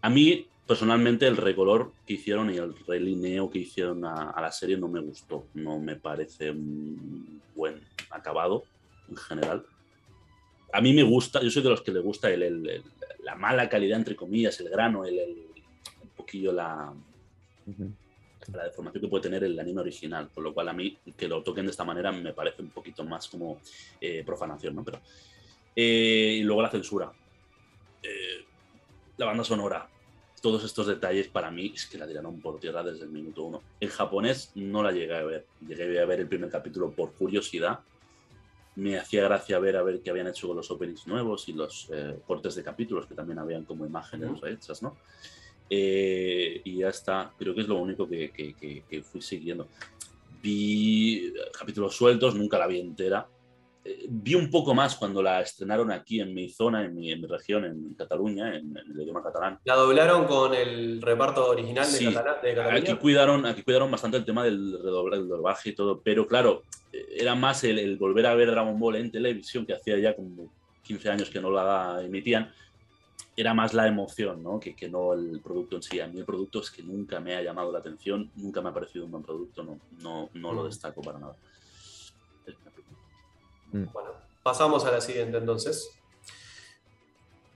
A mí, personalmente, el recolor que hicieron y el relineo que hicieron a, a la serie no me gustó. No me parece un buen acabado en general. A mí me gusta, yo soy de los que le gusta el- el- el- la mala calidad, entre comillas, el grano, el, un poquillo la, la deformación que puede tener el anime original, con lo cual a mí que lo toquen de esta manera me parece un poquito más como eh, profanación, ¿no? Pero, eh, y luego la censura, Eh, la banda sonora, todos estos detalles para mí es que la tiraron por tierra desde el minuto uno. En japonés no la llegué a ver, llegué a ver el primer capítulo por curiosidad. Me hacía gracia ver a ver qué habían hecho con los openings nuevos y los eh, cortes de capítulos que también habían como imágenes Ujú. hechas, ¿no? Eh, y ya está, creo que es lo único que, que- que- que fui siguiendo. Vi capítulos sueltos, nunca la vi entera. Vi un poco más cuando la estrenaron aquí en mi zona, en mi, en mi región, en Cataluña, en, en el idioma catalán. La doblaron con el reparto original de, Sí. Catala- de Cataluña. Aquí cuidaron, aquí cuidaron bastante el tema del doblaje y todo, pero claro, eh, era más el, el volver a ver Dragon Ball en televisión, que hacía ya como 15 años que no la emitían, era más la emoción, ¿no? Que, que no el producto en sí. A mí el producto es que nunca me ha llamado la atención, nunca me ha parecido un buen producto, no, no, no lo Mm. destaco para nada. Opinión. Bueno, pasamos a la siguiente entonces.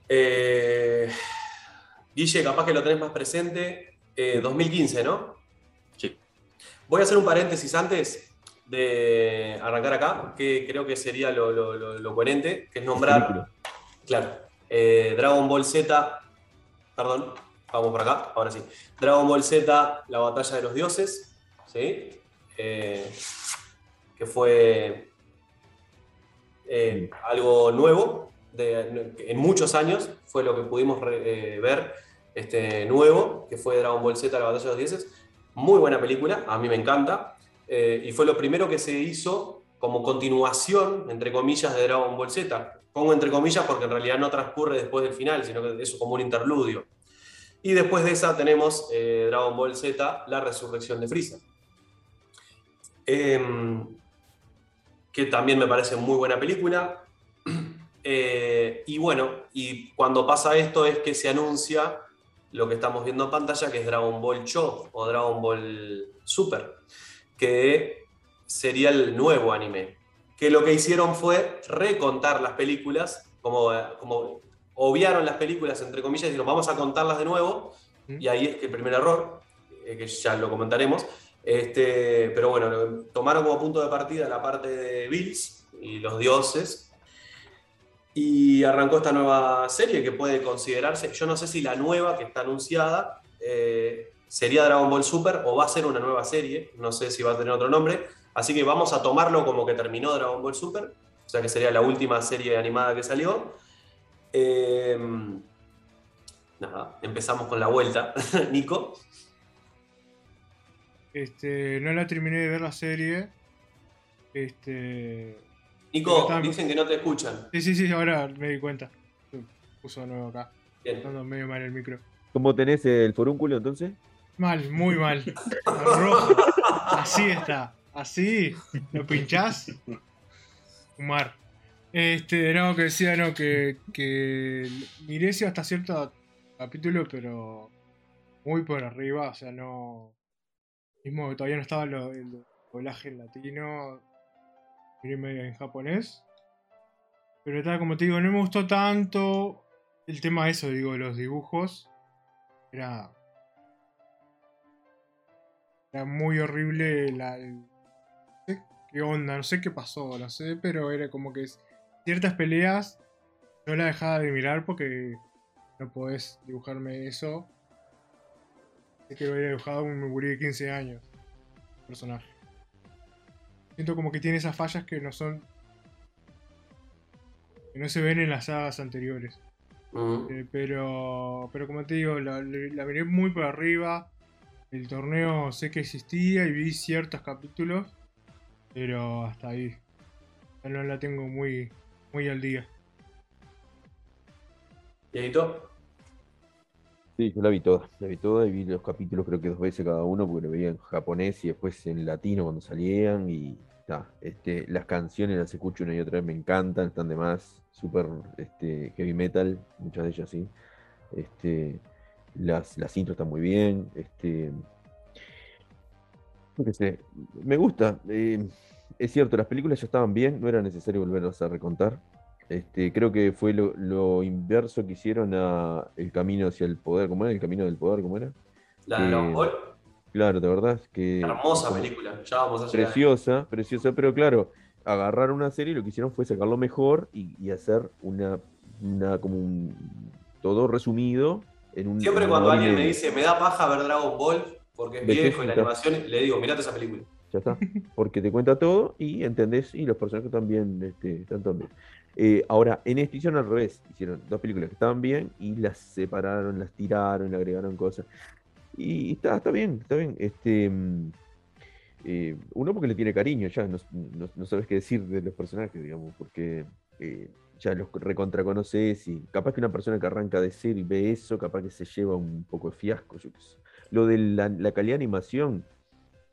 Eh, Guille, capaz que lo tenés más presente. Eh, 2015, ¿no? Sí. Voy a hacer un paréntesis antes de arrancar acá, que creo que sería lo, lo- lo- lo coherente, que es nombrar, Película. claro, eh, Dragon Ball Z, perdón, vamos por acá, ahora sí. Dragon Ball Z, la batalla de los dioses, ¿sí? Eh, que fue eh, algo nuevo de- en muchos años, fue lo que pudimos eh, ver este, nuevo, que fue Dragon Ball Z, la batalla de los dioses. Muy buena película, a mí me encanta, eh, y fue lo primero que se hizo como continuación, entre comillas, de Dragon Ball Z. Pongo entre comillas porque en realidad no transcurre después del final, sino que es como un interludio. Y después de esa tenemos eh, Dragon Ball Z, la resurrección de Freezer. Que también me parece muy buena película. Eh, y bueno, y cuando pasa esto es que se anuncia lo que estamos viendo en pantalla, que es Dragon Ball Cho o Dragon Ball Super, que sería el nuevo anime. Que lo que hicieron fue recontar las películas, como, como obviaron las películas, entre comillas, y dijeron, vamos a contarlas de nuevo, y ahí es que el primer error, eh, que ya lo comentaremos, este, pero bueno, tomaron como punto de partida la parte de Bills y los dioses. Y arrancó esta nueva serie que puede considerarse, yo no sé si la nueva que está anunciada eh, sería Dragon Ball Super o va a ser una nueva serie, no sé si va a tener otro nombre, así que vamos a tomarlo como que terminó Dragon Ball Super, o sea que sería la última serie animada que salió. Eh, nada, empezamos con la vuelta. Nico. Este, no la terminé de ver la serie. Este. Nico, dicen que no te escuchan. Sí, sí, sí, ahora me di cuenta. Se Puso de nuevo acá. Bien. Estando medio mal el micro. ¿Cómo tenés el forúnculo entonces? Mal, muy mal. Rojo. Así está. Así. ¿Lo pinchás? Fumar. Este, no, que decía, no, que, que miré sí hasta cierto capítulo, pero muy por arriba, o sea, no. Mismo todavía no estaba lo- el doblaje en latino, medio en japonés. Pero estaba, como te digo, no me gustó tanto el tema eso, digo, los dibujos. Era era muy horrible la. no sé qué onda, no sé qué pasó, no sé, pero era como que ciertas peleas no la dejaba de mirar porque no podés dibujarme eso. Que lo había dibujado un gurí de 15 años. el Personaje. Siento como que tiene esas fallas que no son. que no se ven en las sagas anteriores. Eh, pero, pero como te digo, la, la miré muy por arriba. El torneo sé que existía y vi ciertos capítulos, pero hasta ahí. No la tengo muy, muy al día. ¿Dieguito? Sí, yo la vi toda, la vi toda y vi los capítulos creo que dos veces cada uno porque lo veía en japonés y después en latino cuando salían y ta, este, las canciones las escucho una y otra vez, me encantan, están de más, súper este, heavy metal, muchas de ellas sí. Este, las, las intros están muy bien, este, yo qué sé, me gusta. eh, es cierto, las películas ya estaban bien, no era necesario volverlas a recontar. Este, creo que fue lo, lo inverso que hicieron a El Camino hacia el Poder. ¿Cómo era? El Camino del Poder, ¿cómo era? La de Eh, Dragon Ball. Claro, de verdad, que Hermosa como película. Ya vamos a llegar. preciosa, preciosa, pero claro, agarraron una serie y lo que hicieron fue sacarlo mejor y, y hacer una, una como un todo resumido en un Siempre en cuando alguien me dice, me da paja ver Dragon Ball porque es ¿De qué viejo y la animación, le digo, mirate esa película. Ya está. Porque te cuenta todo y entendés, y los personajes también este, están también. Eh, ahora, en este hicieron al revés. Hicieron dos películas que estaban bien y las separaron, las tiraron, le agregaron cosas. Y está, está bien, está bien. Este, mm, eh, uno porque le tiene cariño, ya no, no- no sabes qué decir de los personajes, digamos, porque eh, ya los recontra conoces y capaz que una persona que arranca de cero y ve eso, capaz que se lleva un poco de fiasco, yo qué sé. Lo de la, la calidad de animación,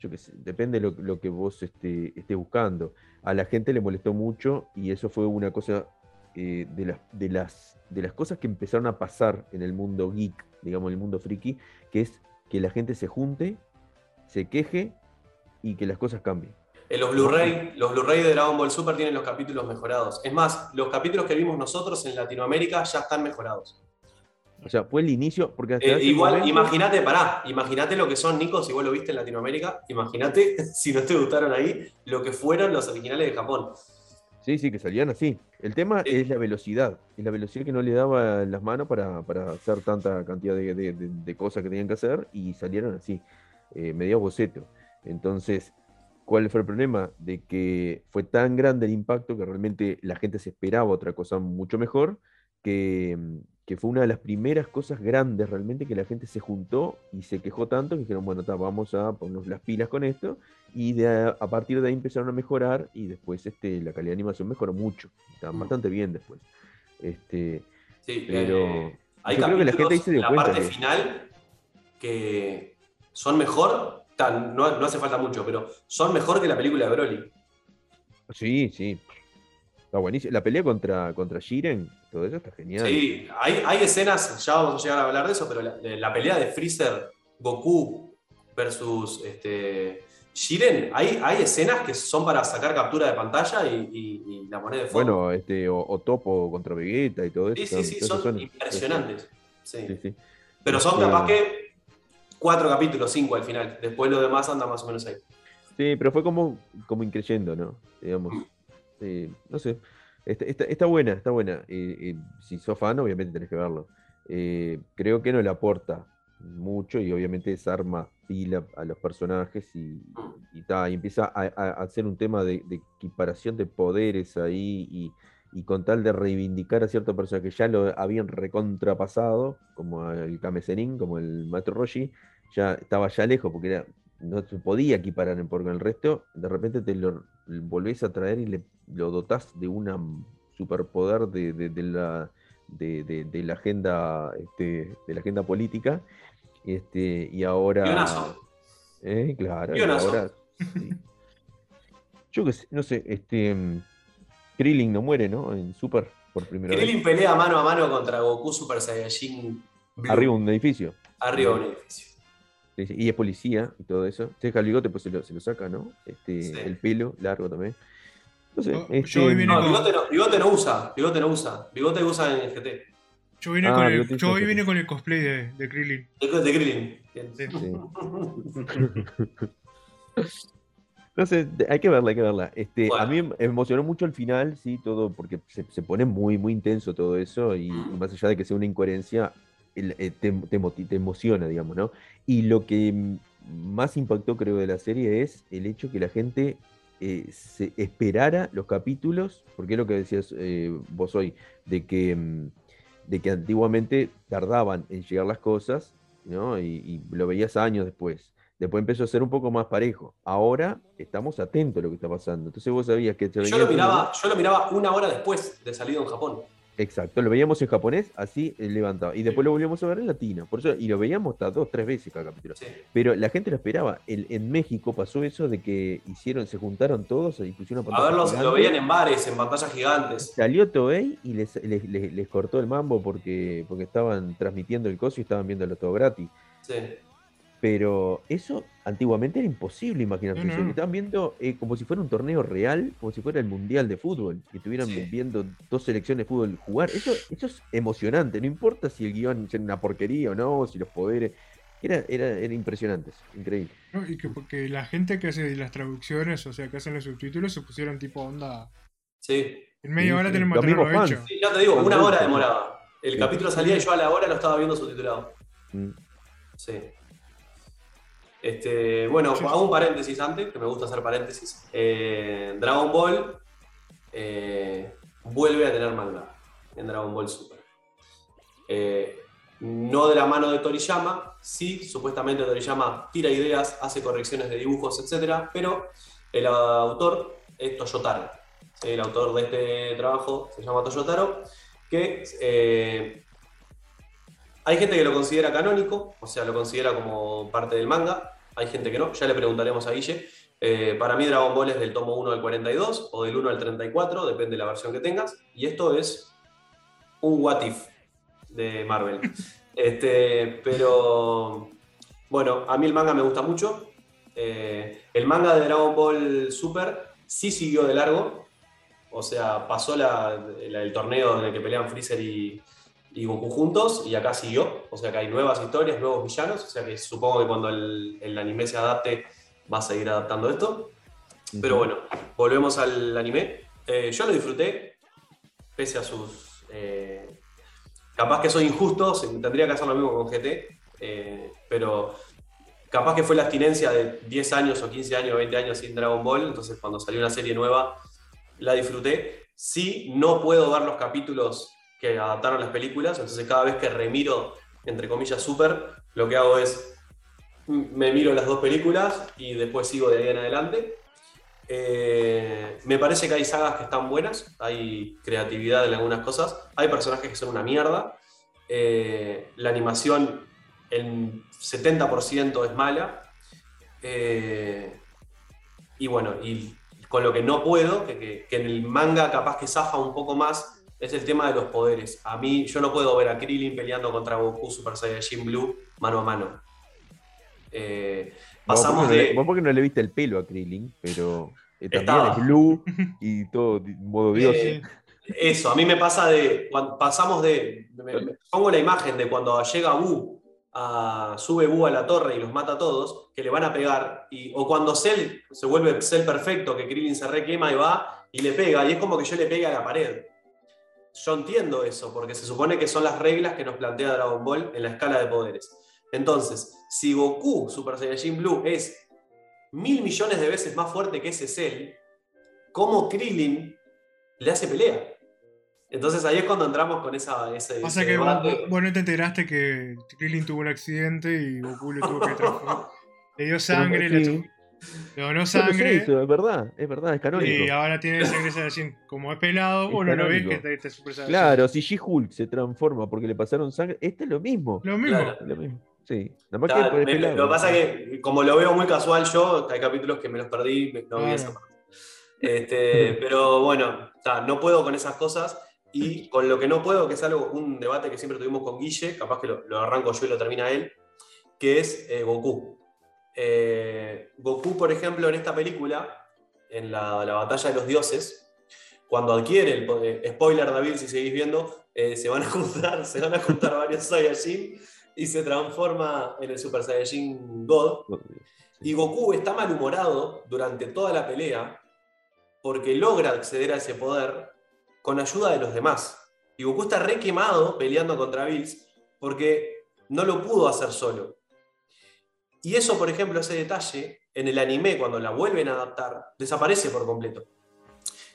yo qué sé, depende de lo, lo que vos este, estés buscando. A la gente le molestó mucho y eso fue una cosa eh, de, las, de, las, de las cosas que empezaron a pasar en el mundo geek, digamos, en el mundo friki, que es que la gente se junte, se queje y que las cosas cambien. En los Blu-ray, los Blu-ray de Dragon Ball Super tienen los capítulos mejorados. Es más, los capítulos que vimos nosotros en Latinoamérica ya están mejorados. O sea, fue el inicio, porque hasta Eh, igual, momento- imagínate, pará, imagínate lo que son, Nico, si vos lo viste en Latinoamérica, imagínate, si no te gustaron ahí, lo que fueron los originales de Japón. Sí, sí, que salían así. El tema Sí. es la velocidad. Es la velocidad que no le daba las manos para, para hacer tanta cantidad de, de- de- de cosas que tenían que hacer y salieron así, eh, medio boceto. Entonces, ¿cuál fue el problema? De que fue tan grande el impacto que realmente la gente se esperaba otra cosa mucho mejor, que, que fue una de las primeras cosas grandes realmente que la gente se juntó y se quejó tanto que dijeron, bueno, vamos a ponernos las pilas con esto y de a, partir de ahí empezaron a mejorar y después este, la calidad de animación mejoró mucho, está Mm. bastante bien después. Este, Sí, Pero eh, hay yo creo que la gente ahí capítulos se dio en la cuenta parte que- final que son mejor, tan- no, no hace falta mucho, pero son mejor que la película de Broly. sí, sí, está buenísimo. La pelea contra, contra Jiren, todo eso está genial. Sí, hay, hay escenas, ya vamos a llegar a hablar de eso, pero la, la pelea de Freezer, Goku versus este, Jiren, hay, hay escenas que son para sacar captura de pantalla y, y- y la poner de fondo. Bueno, este, o, o Topo contra Vegeta y todo eso. sí, sí, sí, son impresionantes. Sí. Sí, sí. Pero son Este, capaz que cuatro capítulos, cinco al final. Después lo demás anda más o menos ahí. Sí, pero fue como, como increyendo, ¿no? Digamos. No sé. Está, está- está buena, está buena. Si sos fan, obviamente tenés que verlo. Eh, creo que no le aporta mucho y obviamente desarma pila a los personajes y, y, empieza a, hacer un tema de, equiparación de poderes ahí y, y con tal de reivindicar a cierta persona que ya lo habían recontrapasado, como el Kame Sennin, como el Maestro Roshi, ya estaba ya lejos porque era, no se podía equiparar en- porque el resto, de repente te lo volvés a traer y le, lo dotás de un superpoder de, de- de la, de, de- la agenda este, de la agenda política. Este, y ahora. Eh, claro, y ahora. sí. Yo qué sé, no sé, este. Krillin no muere, ¿no? En Super por primera vez. Krillin pelea mano a mano contra Goku Super Saiyajin Blue, Arriba un edificio. arriba un edificio. Y es policía y todo eso. Se deja el bigote, pues se lo, se lo saca, ¿no? Este, Sí. El pelo largo también. No sé. Yo- este, yo vine No, con- bigote no, bigote no usa, bigote no usa. Bigote usa en el GT. Yo vine, Ah, con, el, te yo hoy hizo- vine con el cosplay de, de Krillin. De, de Krillin. Bien. Sí. Sí. No sé, hay que verla, hay que verla. Este, A mí me emocionó mucho el final, sí, todo, porque se, se pone muy, muy intenso todo eso, y, y más allá de que sea una incoherencia, te, te emociona, digamos, ¿no? Y lo que más impactó, creo, de la serie es el hecho que la gente eh, se esperara los capítulos, porque es lo que decías eh, vos hoy, de que de que antiguamente tardaban en llegar las cosas, ¿no? Y, y lo veías años después. Después empezó a ser un poco más parejo. Ahora estamos atentos a lo que está pasando. Entonces vos sabías que... Yo lo, miraba, yo lo miraba una hora después de salido en Japón. Exacto, lo veíamos en japonés, así eh, levantaba. Y después lo volvíamos a ver en latino. Por eso, y lo veíamos hasta dos, tres veces cada capítulo. Sí. Pero la gente lo esperaba. El- en México pasó eso de que hicieron, se juntaron todos y pusieron A verlos, lo veían en bares, en pantallas gigantes. Salió Toei y les, les, les- les cortó el mambo porque, porque estaban transmitiendo el coso y estaban viéndolo todo gratis. Sí. Pero eso antiguamente era imposible. No, no. Estaban viendo eh, como si fuera un torneo real, como si fuera el mundial de fútbol, y estuvieran Sí. viendo dos selecciones de fútbol jugar. Eso, eso es emocionante, no importa si el guion es una porquería o no, si los poderes. Era, era, era impresionante, increíble. ¿no? Y que porque la gente que hace las traducciones, o sea, que hacen los subtítulos, se pusieron tipo onda. Sí. En media Sí, hora sí. tenemos mismos hecho. Sí, ya te digo, una hora demoraba. El Sí. capítulo salía y yo a la hora lo estaba viendo subtitulado. Mm. Sí. Este, bueno, Sí. hago un paréntesis antes, que me gusta hacer paréntesis. Eh, Dragon Ball eh, vuelve a tener manga en Dragon Ball Super. Eh, no de la mano de Toriyama, sí, supuestamente Toriyama tira ideas, hace correcciones de dibujos, etc. Pero el autor es Toyotaro. El autor de este trabajo se llama Toyotaro, que hay gente que lo considera canónico, o sea, lo considera como parte del manga. Hay gente que no, ya le preguntaremos a Guille. Eh, para mí Dragon Ball es del tomo 1 al 42 o del 1 al 34, depende de la versión que tengas. Y esto es un what if de Marvel. Este, pero bueno, a mí el manga me gusta mucho. Eh, el manga de Dragon Ball Super sí siguió de largo. O sea, pasó la- la- el torneo en el que pelean Freezer y, y Goku juntos y acá siguió. O sea que hay nuevas historias, nuevos villanos. O sea que supongo que cuando el, el anime se adapte va a seguir adaptando esto. Pero bueno, volvemos al anime. Eh, yo lo disfruté, pese a sus... eh, capaz que soy injusto, tendría que hacer lo mismo con GT, eh, pero capaz que fue la abstinencia de 10 años o 15 años o 20 años sin Dragon Ball, entonces cuando salió una serie nueva la disfruté. Sí, no puedo ver los capítulos que adaptaron las películas, entonces cada vez que remiro, entre comillas, Super, lo que hago es me miro las dos películas y después sigo de ahí en adelante. Eh, me parece que hay sagas que están buenas, hay creatividad en algunas cosas, hay personajes que son una mierda. Eh, la animación, el 70% es mala. Eh, y bueno, y con lo que no puedo, que, que- que en el manga capaz que zafa un poco más, es el tema de los poderes. A mí, yo no puedo ver a Krillin peleando contra Goku Super Saiyajin Blue mano a mano. Eh, Vos pasamos porque, no de. vos porque no le viste el pelo a Krillin, pero eh, también Estaba. es blue y todo modo dios. Eh, Eso, a mí me pasa de. cuando pasamos de. me- me- pongo la imagen de cuando llega Buu, a, sube Buu a la torre y los mata a todos, que le van a pegar. Y, o cuando Cell se vuelve Cell perfecto, que Krillin se requema y va y le pega, y es como que yo le pegue a la pared. Yo entiendo eso, porque se supone que son las reglas que nos plantea Dragon Ball en la escala de poderes. Entonces, si Goku Super Saiyajin Blue es mil millones de veces más fuerte que ese Cell, ¿cómo Krillin le hace pelea? Entonces ahí es cuando entramos con esa, ese, Pasa que vos, debate. vos no te enteraste que Krillin tuvo un accidente y Goku le tuvo que transformar. Le dio sangre, le, le donó no sangre. eso, es verdad, es verdad, es canónico. Y ahora tiene sangre Saiyajin. Como es pelado, Es vos no lo ves que canónico. está, está super Saiyajin. Claro, si She-Hulk se transforma porque le pasaron sangre, este es lo mismo. Lo mismo. Claro. Lo mismo. Sí, nada más Claro, que me- lo que pasa es que, como lo veo muy casual yo, hay capítulos que me los perdí, me- no vi esa parte. Este, pero bueno, ta, no puedo con esas cosas. Y con lo que no puedo, que es algo, un debate que siempre tuvimos con Guille, capaz que lo, lo arranco yo y lo termina él, que es eh, Goku. Eh, Goku, por ejemplo, en esta película, en la, la batalla de los dioses, cuando adquiere el poder, spoiler David, si seguís viendo, eh, se van a juntar, se van a juntar varios Saiyajin y se transforma en el Super Saiyajin God. Y Goku está malhumorado durante toda la pelea porque logra acceder a ese poder con ayuda de los demás. Y Goku está re quemado peleando contra Bills porque no lo pudo hacer solo. Y eso, por ejemplo, ese detalle, en el anime, cuando la vuelven a adaptar, desaparece por completo.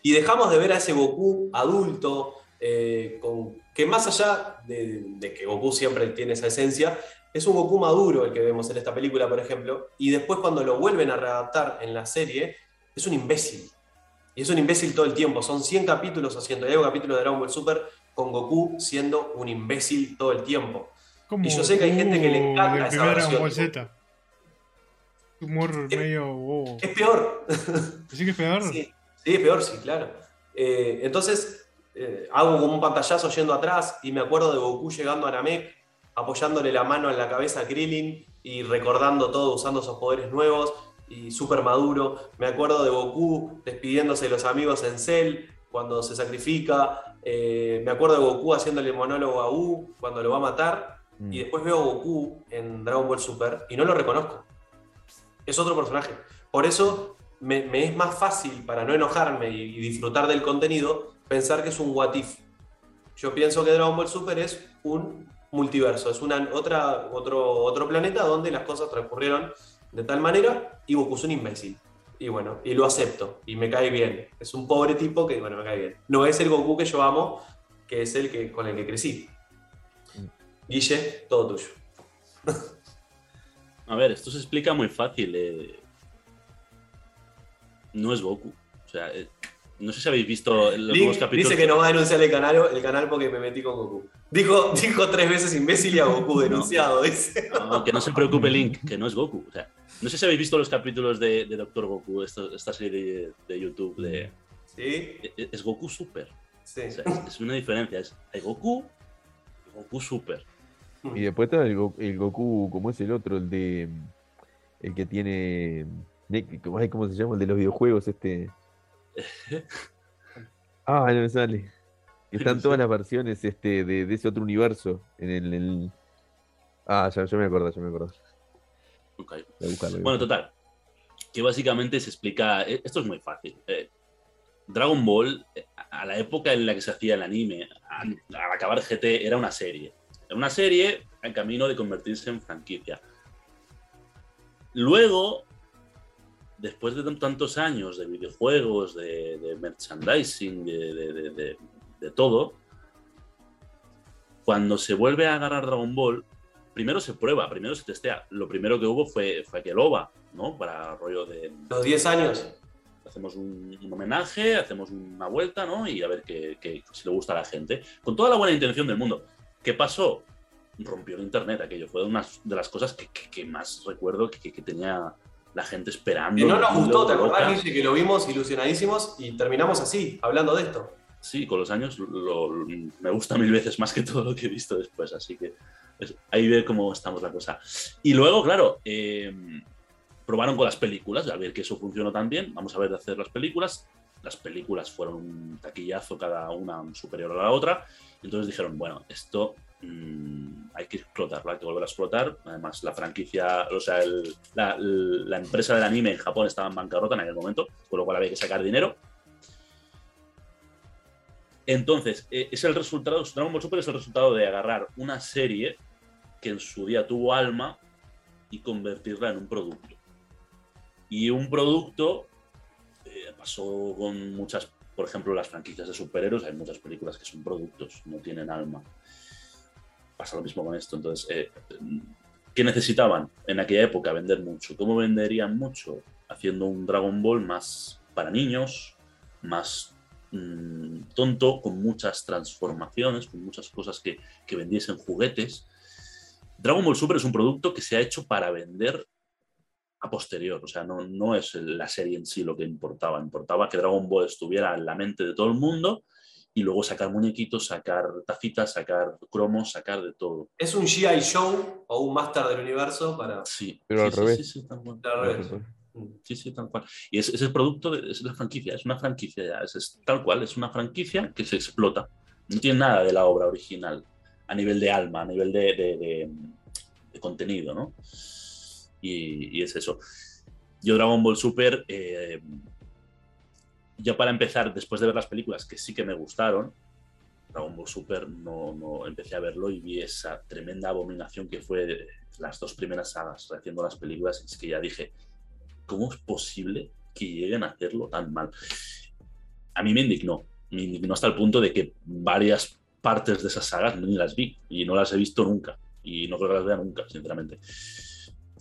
Y dejamos de ver a ese Goku adulto, eh, con, que más allá de, de que Goku siempre tiene esa esencia, es un Goku maduro el que vemos en esta película, por ejemplo, y después cuando lo vuelven a readaptar en la serie, es un imbécil. Y es un imbécil todo el tiempo. Son 100 capítulos o 101 capítulos de Dragon Ball Super con Goku siendo un imbécil todo el tiempo. Como Y yo sé que hay gente que le encanta esa versión. Humor Es- medio bobo. Es peor. ¿Sí que es peor? Sí, sí, peor, sí, claro. Eh, entonces, eh, hago como un pantallazo yendo atrás y me acuerdo de Goku llegando a Namek, apoyándole la mano en la cabeza a Krillin y recordando todo, usando esos poderes nuevos y súper maduro. Me acuerdo de Goku despidiéndose de los amigos en Cell cuando se sacrifica. Eh, me acuerdo de Goku haciéndole monólogo a U cuando lo va a matar. Mm. Y después veo a Goku en Dragon Ball Super y no lo reconozco. Es otro personaje. Por eso me, me es más fácil, para no enojarme y, y disfrutar del contenido, pensar que es un what if. Yo pienso que Dragon Ball Super es un multiverso, es una, otra, otro, otro planeta donde las cosas transcurrieron de tal manera y Goku es un imbécil. Y bueno, y lo acepto, y me cae bien. Es un pobre tipo que, bueno, me cae bien. No es el Goku que yo amo, que es el que, con el que crecí. Guille, todo tuyo. A ver, esto se explica muy fácil. eh. No es Goku. O sea, eh, no sé si habéis visto los Link nuevos capítulos. dice que no va a denunciar el canal, el canal porque me metí con Goku. Dijo, dijo tres veces imbécil y a Goku denunciado, dice. No, que no se preocupe Link, que no es Goku. O sea, no sé si habéis visto los capítulos de, de Doctor Goku, esto- esta serie de YouTube de... ¿Sí? e- Es Goku Super. Sí. O sea, es, es una diferencia. Es hay Goku y Goku Super. Y después está el, el Goku, como es el otro, el de. El que tiene. ne- ¿Cómo se llama? El de los videojuegos, este. Ah, no me sale. Están todas las versiones este, de, de ese otro universo. En el. el- Ah, ya, ya me acuerdo, ya me acuerdo. Ok. Voy a buscarlo, voy a Bueno, total. Que básicamente se explica. eh, Esto es muy fácil. Eh, Dragon Ball, eh, a la época en la que se hacía el anime, al acabar GT, era una serie. Era una serie en camino de convertirse en franquicia. Luego, después de tan- tantos años de videojuegos, de, de merchandising, de, de- de- de- de todo, cuando se vuelve a agarrar Dragon Ball, primero se prueba, primero se testea. Lo primero que hubo fue, fue aquel OVA, ¿no? Para rollo de Los 10 años. hacemos un, un homenaje, hacemos una vuelta, ¿no? Y a ver qué, qué- si le gusta a la gente. Con toda la buena intención del mundo. ¿Qué pasó? Rompió el internet aquello. Fue una de las cosas que, que- que más recuerdo que, que tenía la gente esperando. Que no nos gustó, ¿te acordás? Que lo vimos ilusionadísimos y terminamos así, hablando de esto. Sí, con los años lo- me gusta mil veces más que todo lo que he visto después, así que es- ahí ve cómo estamos la cosa. Y luego, claro, eh, probaron con las películas, a ver que eso funcionó tan bien, vamos a ver de hacer las películas. Las películas fueron un taquillazo cada una superior a la otra, entonces dijeron, bueno, esto mm, hay que explotarlo, hay que volver a explotar. Además, la franquicia, o sea, la, empresa del anime en Japón estaba en bancarrota en aquel momento, con lo cual había que sacar dinero. Entonces, eh, es el resultado, Dragon Ball Super es el resultado de agarrar una serie que en su día tuvo alma y convertirla en un producto. Y un producto eh, pasó con muchas, por ejemplo, las franquicias de superhéroes, hay muchas películas que son productos, no tienen alma. Pasa lo mismo con esto. Entonces, eh, ¿qué necesitaban en aquella época? Vender mucho. ¿Cómo venderían mucho? Haciendo un Dragon Ball más para niños, más mm, tonto, con muchas transformaciones, con muchas cosas que, que vendiesen juguetes. Dragon Ball Super es un producto que se ha hecho para vender a posterior, o sea, no, no es la serie en sí lo que importaba, importaba que Dragon Ball estuviera en la mente de todo el mundo y luego sacar muñequitos, sacar tacitas, sacar cromos, sacar de todo. Es un G.I. Show o un Master del Universo para. Sí, Pero sí, al sí, revés. sí, sí. Al revés. Sí, sí, tal cual. Y es, es el producto, de- es la franquicia, es una franquicia ya, es, es tal cual, es una franquicia que se explota. No tiene nada de la obra original a nivel de alma, a nivel de, de- de- de contenido, ¿no? Y, es eso. Yo Dragon Ball Super, eh, ya para empezar, después de ver las películas que sí que me gustaron, Dragon Ball Super no, no empecé a verlo y vi esa tremenda abominación que fue las dos primeras sagas, haciendo las películas, es que ya dije, ¿cómo es posible que lleguen a hacerlo tan mal? A mí me indignó, Y no hasta el punto de que varias partes de esas sagas ni las vi y no las he visto nunca. Y no creo que las vea nunca, sinceramente.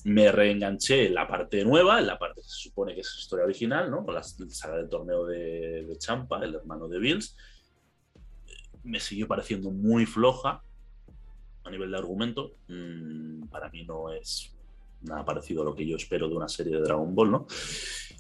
Me reenganché en la parte nueva, en la parte que se supone que es historia original, ¿no? Con la saga del torneo de, de Champa, el hermano de Bills. Me siguió pareciendo muy floja a nivel de argumento. Mm, para mí no es nada parecido a lo que yo espero de una serie de Dragon Ball, ¿no?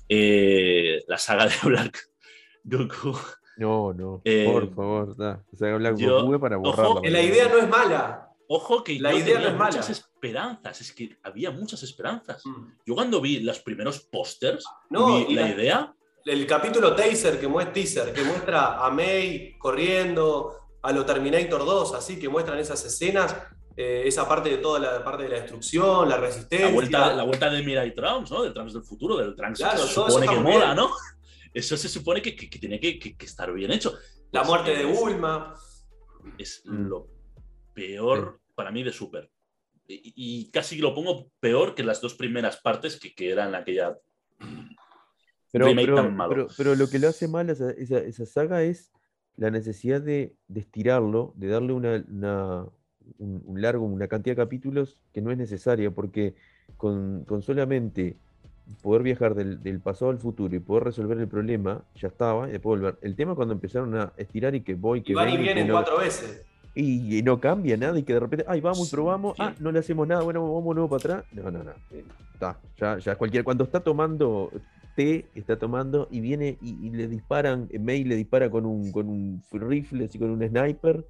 Eh, la saga de Black Goku. No, no, Eh, por favor, da. O sea, Black yo- Goku para ojo, borrarla. Que la idea no es mala. Ojo que La yo idea tenía no es mala. Esperanzas, es que había muchas esperanzas. Mm. Yo cuando vi los primeros pósters, No, vi y la la- idea, El capítulo Taser que muestra teaser, que muestra a May corriendo, a lo Terminator 2, así que muestran esas escenas, eh, esa parte de toda la parte de la destrucción, la resistencia. la vuelta, la vuelta de Mirai Trunks, ¿no? Del Trunks del futuro, del Trunks Claro, que se supone que mola, bien. ¿no? Eso se supone que, que- que tiene que, que- que estar bien hecho. La muerte de Bulma. Es lo peor para mí de Super. Y, y casi lo pongo peor que las dos primeras partes que, que eran aquella Pero, remake pero, tan malo. pero, pero lo que lo hace mal a esa, esa- esa saga es la necesidad de, de estirarlo, de darle una, una- un, un largo, una cantidad de capítulos que no es necesaria, porque con, con solamente poder viajar del, del pasado al futuro y poder resolver el problema, ya estaba, y después volver. El tema cuando empezaron a estirar y que voy, que Y van y vienen cuatro veces. Y, y no cambia nada y que de repente, ay, vamos y Sí, probamos, ah, no le hacemos nada, bueno, vamos nuevo para atrás. No, no, no. eh, Está, ya, ya cualquier, cuando está tomando té, está tomando y viene y, y le disparan, eh, May le dispara con un, con un rifle, así con un sniper,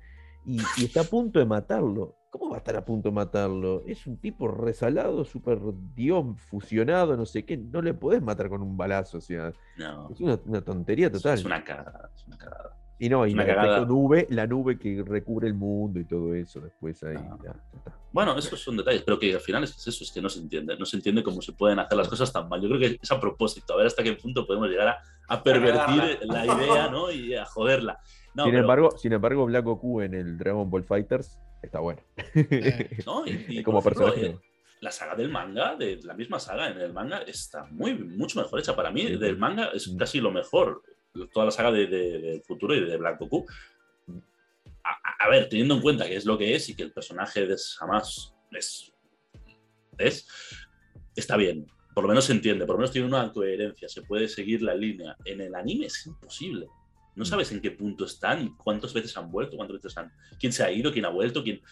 y, y está a punto de matarlo. ¿Cómo va a estar a punto de matarlo? Es un tipo resalado, super dios, fusionado, no sé qué. No le podés matar con un balazo, o sea, No, es una, una tontería total. es una cagada, es una cagada. Y no, y efecto cagada. nube, la nube que recubre el mundo y todo eso después ahí. Ah. ya, ya está. Bueno, esos son detalles, pero que al final es eso, es que no se entiende. No se entiende cómo se pueden hacer las cosas tan mal. Yo creo que es a propósito, a ver hasta qué punto podemos llegar a, a pervertir la idea ¿no? y a joderla. No, sin, pero- embargo, sin embargo, Black Goku en el Dragon Ball Fighters está bueno. Eh, ¿no? Y, y, Como ejemplo, personaje. eh, la saga del manga, de la misma saga en el manga, está muy, mucho mejor hecha. Para mí, Sí, del manga es Mm. casi lo mejor. Toda la saga de, de- del futuro y de Black Goku. A, ver, teniendo en cuenta que es lo que es y que el personaje de Samas es, es, está bien. Por lo menos se entiende, por lo menos tiene una coherencia, se puede seguir la línea. En el anime es imposible. No sabes en qué punto están cuántas veces han vuelto, cuántas veces han. quién se ha ido, quién ha vuelto, quién.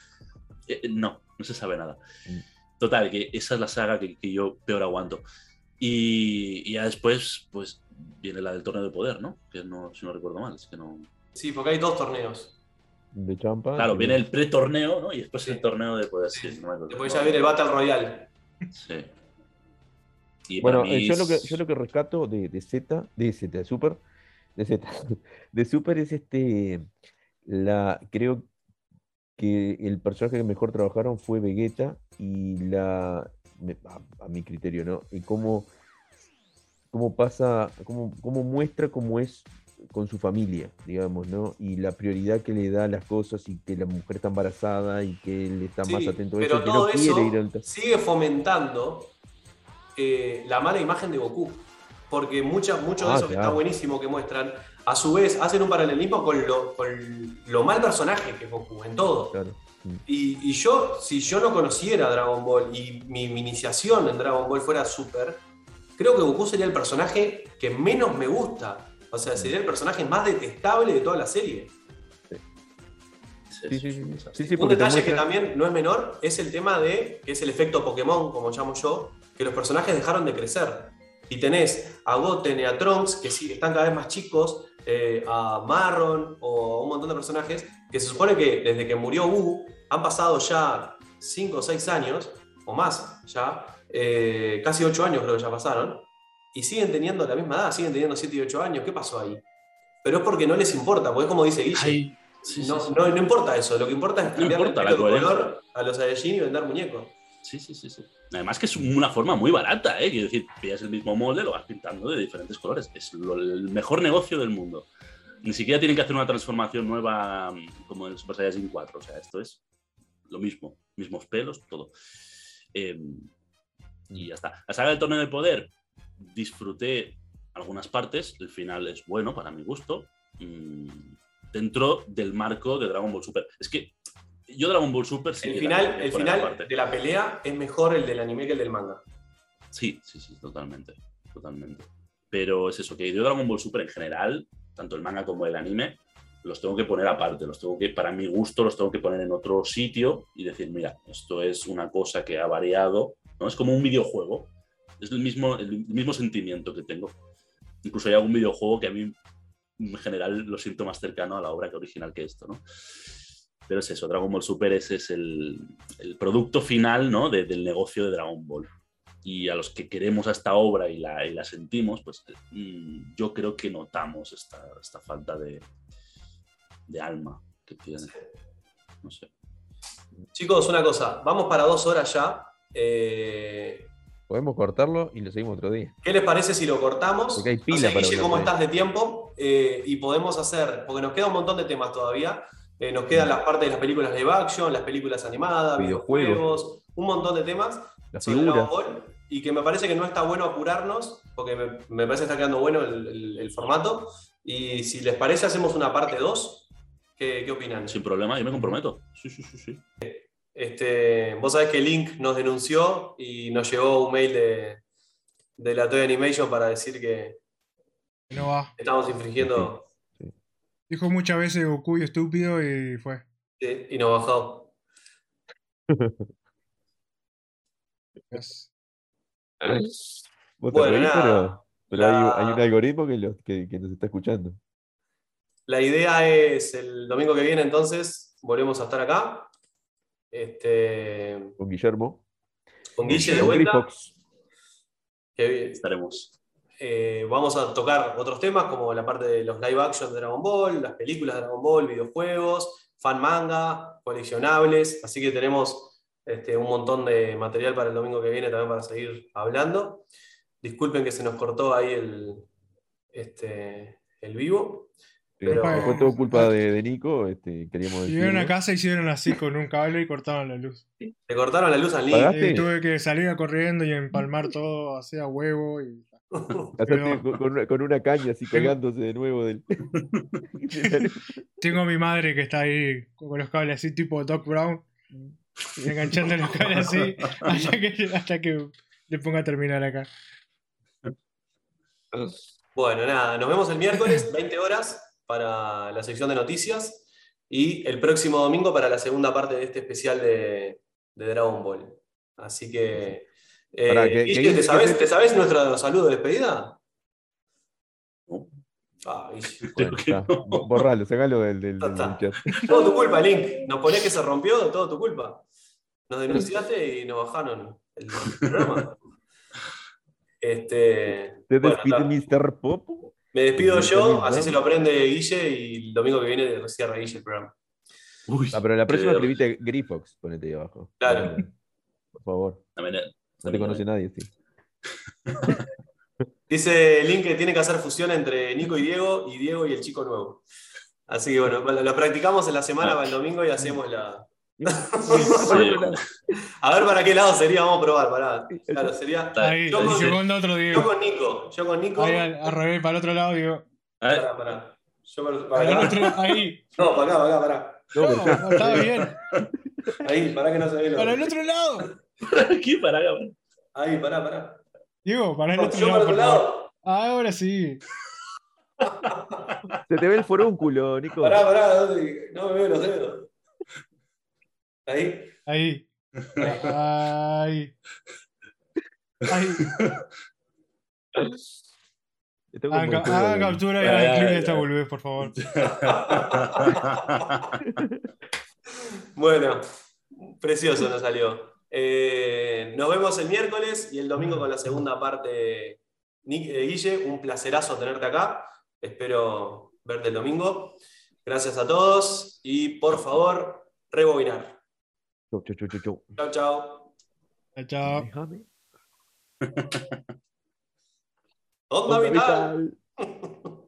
Eh, eh, no, no se sabe nada. Mm. Total, que esa es la saga que, que yo peor aguanto. Y, y ya después, pues, viene la del torneo de poder, ¿no? Que no, si no recuerdo mal, es que no. Sí, porque hay dos torneos. De Champa. Claro, sí. viene el pre-torneo, ¿no? Y después Sí. el torneo de poder, sí. no me acuerdo. Después ya viene el Battle Royale. Sí. Y Bueno, eh, yo, lo que, yo lo que rescato de, de Z, de Z, de Super, de Z, de Super es este, la, creo que el personaje que mejor trabajaron fue Vegeta y la, a mi criterio, ¿no? Y cómo, cómo pasa, cómo, cómo muestra cómo es con su familia, digamos, ¿no? Y la prioridad que le da a las cosas y que la mujer está embarazada y que él está más atento a pero eso, que todo no quiere eso ir al... sigue fomentando eh, la mala imagen de Goku. Porque mucha, mucho de Ah, eso que está buenísimo que muestran, a su vez hacen un paralelismo con lo, con lo mal personaje que es Goku en todo. Claro. Mm. Y, y yo, si yo no conociera Dragon Ball y mi, mi iniciación en Dragon Ball fuera Super, creo que Goku sería el personaje que menos me gusta. O sea, sería el personaje más detestable de toda la serie. Sí, sí, sí, es sí. así. Sí, sí, Un detalle que también no es menor es el tema de, que es el efecto Pokémon, como llamo yo, que los personajes dejaron de crecer. Y tenés a Goten y a Trunks, que sí, están cada vez más chicos, eh, a Marron o a un montón de personajes, que se supone que desde que murió Wu han pasado ya 5 o 6 años, o más ya, eh, casi 8 años creo que ya pasaron, y siguen teniendo la misma edad, siguen teniendo 7 y 8 años. ¿Qué pasó ahí? Pero es porque no les importa, porque es como dice Guille. Ay, sí, No, sí. no, no importa eso, lo que importa es No cambiarle importa el color a los Saiyajin y vender muñecos. Sí, sí, sí, sí. Además que es una forma muy barata, ¿eh? Quiero decir, pillas el mismo molde, lo vas pintando de diferentes colores. Es lo- el mejor negocio del mundo. Ni siquiera tienen que hacer una transformación nueva mm, como en el Super Saiyajin 4. O sea, esto es lo mismo. Mismos pelos, todo. Eh, y ya está. La saga del torneo de poder, disfruté algunas partes. El final es bueno para mi gusto. mm, dentro del marco de Dragon Ball Super. Es que yo Dragon Ball Super sí El final, el final de la pelea es mejor el del anime que el del manga. Sí, sí, sí, totalmente. Totalmente. Pero es eso, que yo Dragon Ball Super en general, tanto el manga como el anime, los tengo que poner aparte, los tengo que, para mi gusto, los tengo que poner en otro sitio y decir, mira, esto es una cosa que ha variado, ¿no? Es como un videojuego. Es el mismo, el mismo sentimiento que tengo. Incluso hay algún videojuego que a mí en general lo siento más cercano a la obra que original que esto, ¿no? Pero es eso, Dragon Ball Super ese es el, el producto final ¿no? de- del negocio de Dragon Ball. Y a los que queremos a esta obra y la, y la sentimos, pues mm, yo creo que notamos esta, esta falta de, de alma que tiene. No sé. Chicos, una cosa, vamos para dos horas ya. Eh, Podemos cortarlo y lo seguimos otro día. ¿Qué les parece si lo cortamos? Porque hay No pila sé, Guille, cómo estás de tiempo Eh, y podemos hacer, porque nos queda un montón de temas todavía. Eh, nos quedan las partes de las películas live action, las películas animadas, Videojuegos. videojuegos, un montón de temas Las figuras. Y que me parece que no está bueno apurarnos, porque me, me parece que está quedando bueno el, el- el formato. Y si les parece, hacemos una parte 2. ¿Qué, qué opinan? Sin problema, yo me comprometo. Sí, sí, sí, sí. Este, vos sabés que Link nos denunció y nos llegó un mail de, de la Toy Animation para decir que No va. estamos infringiendo Dijo muchas veces Goku y estúpido y fue. sí, y nos bajó. Bueno, reís, nada. pero, pero La- hay, hay un algoritmo que, lo- que- que nos está escuchando. La idea es el domingo que viene, entonces, volvemos a estar acá. Este, Con Guillermo. con Guille de con vuelta. Grifox. que, Estaremos. eh, vamos a tocar otros temas como la parte de los live action de Dragon Ball, las películas de Dragon Ball, videojuegos, fan manga, coleccionables. Así que tenemos este, un montón de material para el domingo que viene también para seguir hablando. Disculpen que se nos cortó ahí el, este, el vivo. Sí, Pero- fue todo culpa de, de Nico. Este, queríamos Llegaron decirlo. a casa y hicieron así con un cable y cortaron la luz. Le cortaron la luz al. ¿Pagaste? Y tuve que salir a corriendo y empalmar todo así a huevo. Y... Pero- con, con una, caña así colgándose de nuevo del. Tengo a mi madre que está ahí con los cables así, tipo Doc Brown, enganchando los cables así hasta que, hasta que le ponga a terminar acá. Bueno, nada, nos vemos el miércoles, 20 horas, para la sección de noticias. Y el próximo domingo para la segunda parte de este especial de, de Dragon Ball. Así que. eh, Pará, Guille, ¿te, que- sabes, ¿Te sabes nuestro saludo de despedida? No. Ah. Bueno, está. no. Borralo, sacalo del, del, del chat. Todo tu culpa, Link. Nos ponés que se rompió, todo tu culpa. Nos denunciaste y nos bajaron el programa. Este, ¿Te bueno, despide. Mr. Popo? Me despido yo, así ¿no? se lo aprende Guille y el domingo que viene cierra Guille el programa. Uy, Ah, pero la próxima qué- escribiste Grifox, ponete ahí abajo. Claro. Por favor. También, eh, No te también, conoce nadie, sí. Dice Link que tiene que hacer fusión entre Nico y Diego y Diego y el chico nuevo. Así que bueno, lo, lo practicamos en la semana para el domingo y hacemos la. Sí, A ver para qué lado sería, vamos a probar, pará. Claro, sería. Ahí, Yo con- segundo otro Yo Diego. con Nico, yo con Nico. Ahí al, al revés, para el otro lado, digo. Ah, Pará, pará. Yo para, para Para el acá. otro, ahí. No, para acá, para acá, pará. No, No, estaba bien. Ahí, pará que no se ve lo- Para el otro lado. Aquí para acá. Ahí, pará, pará. Diego, para el No, otro yo para lado, otro por favor. lado. Ahora sí. Se te ve el forúnculo, Nico. Pará, pará, no me veo los dedos. Ahí. Ahí. Ahí. Hagan, de- captura y hagan de esta boludez, por favor. Bueno, precioso nos salió. Eh, nos vemos el miércoles y el domingo con la segunda parte. Eh, Guille, un placerazo tenerte acá. Espero verte el domingo. Gracias a todos y por favor, rebobinar. Chau, chau, chau, chau. Déjame. Onda vital.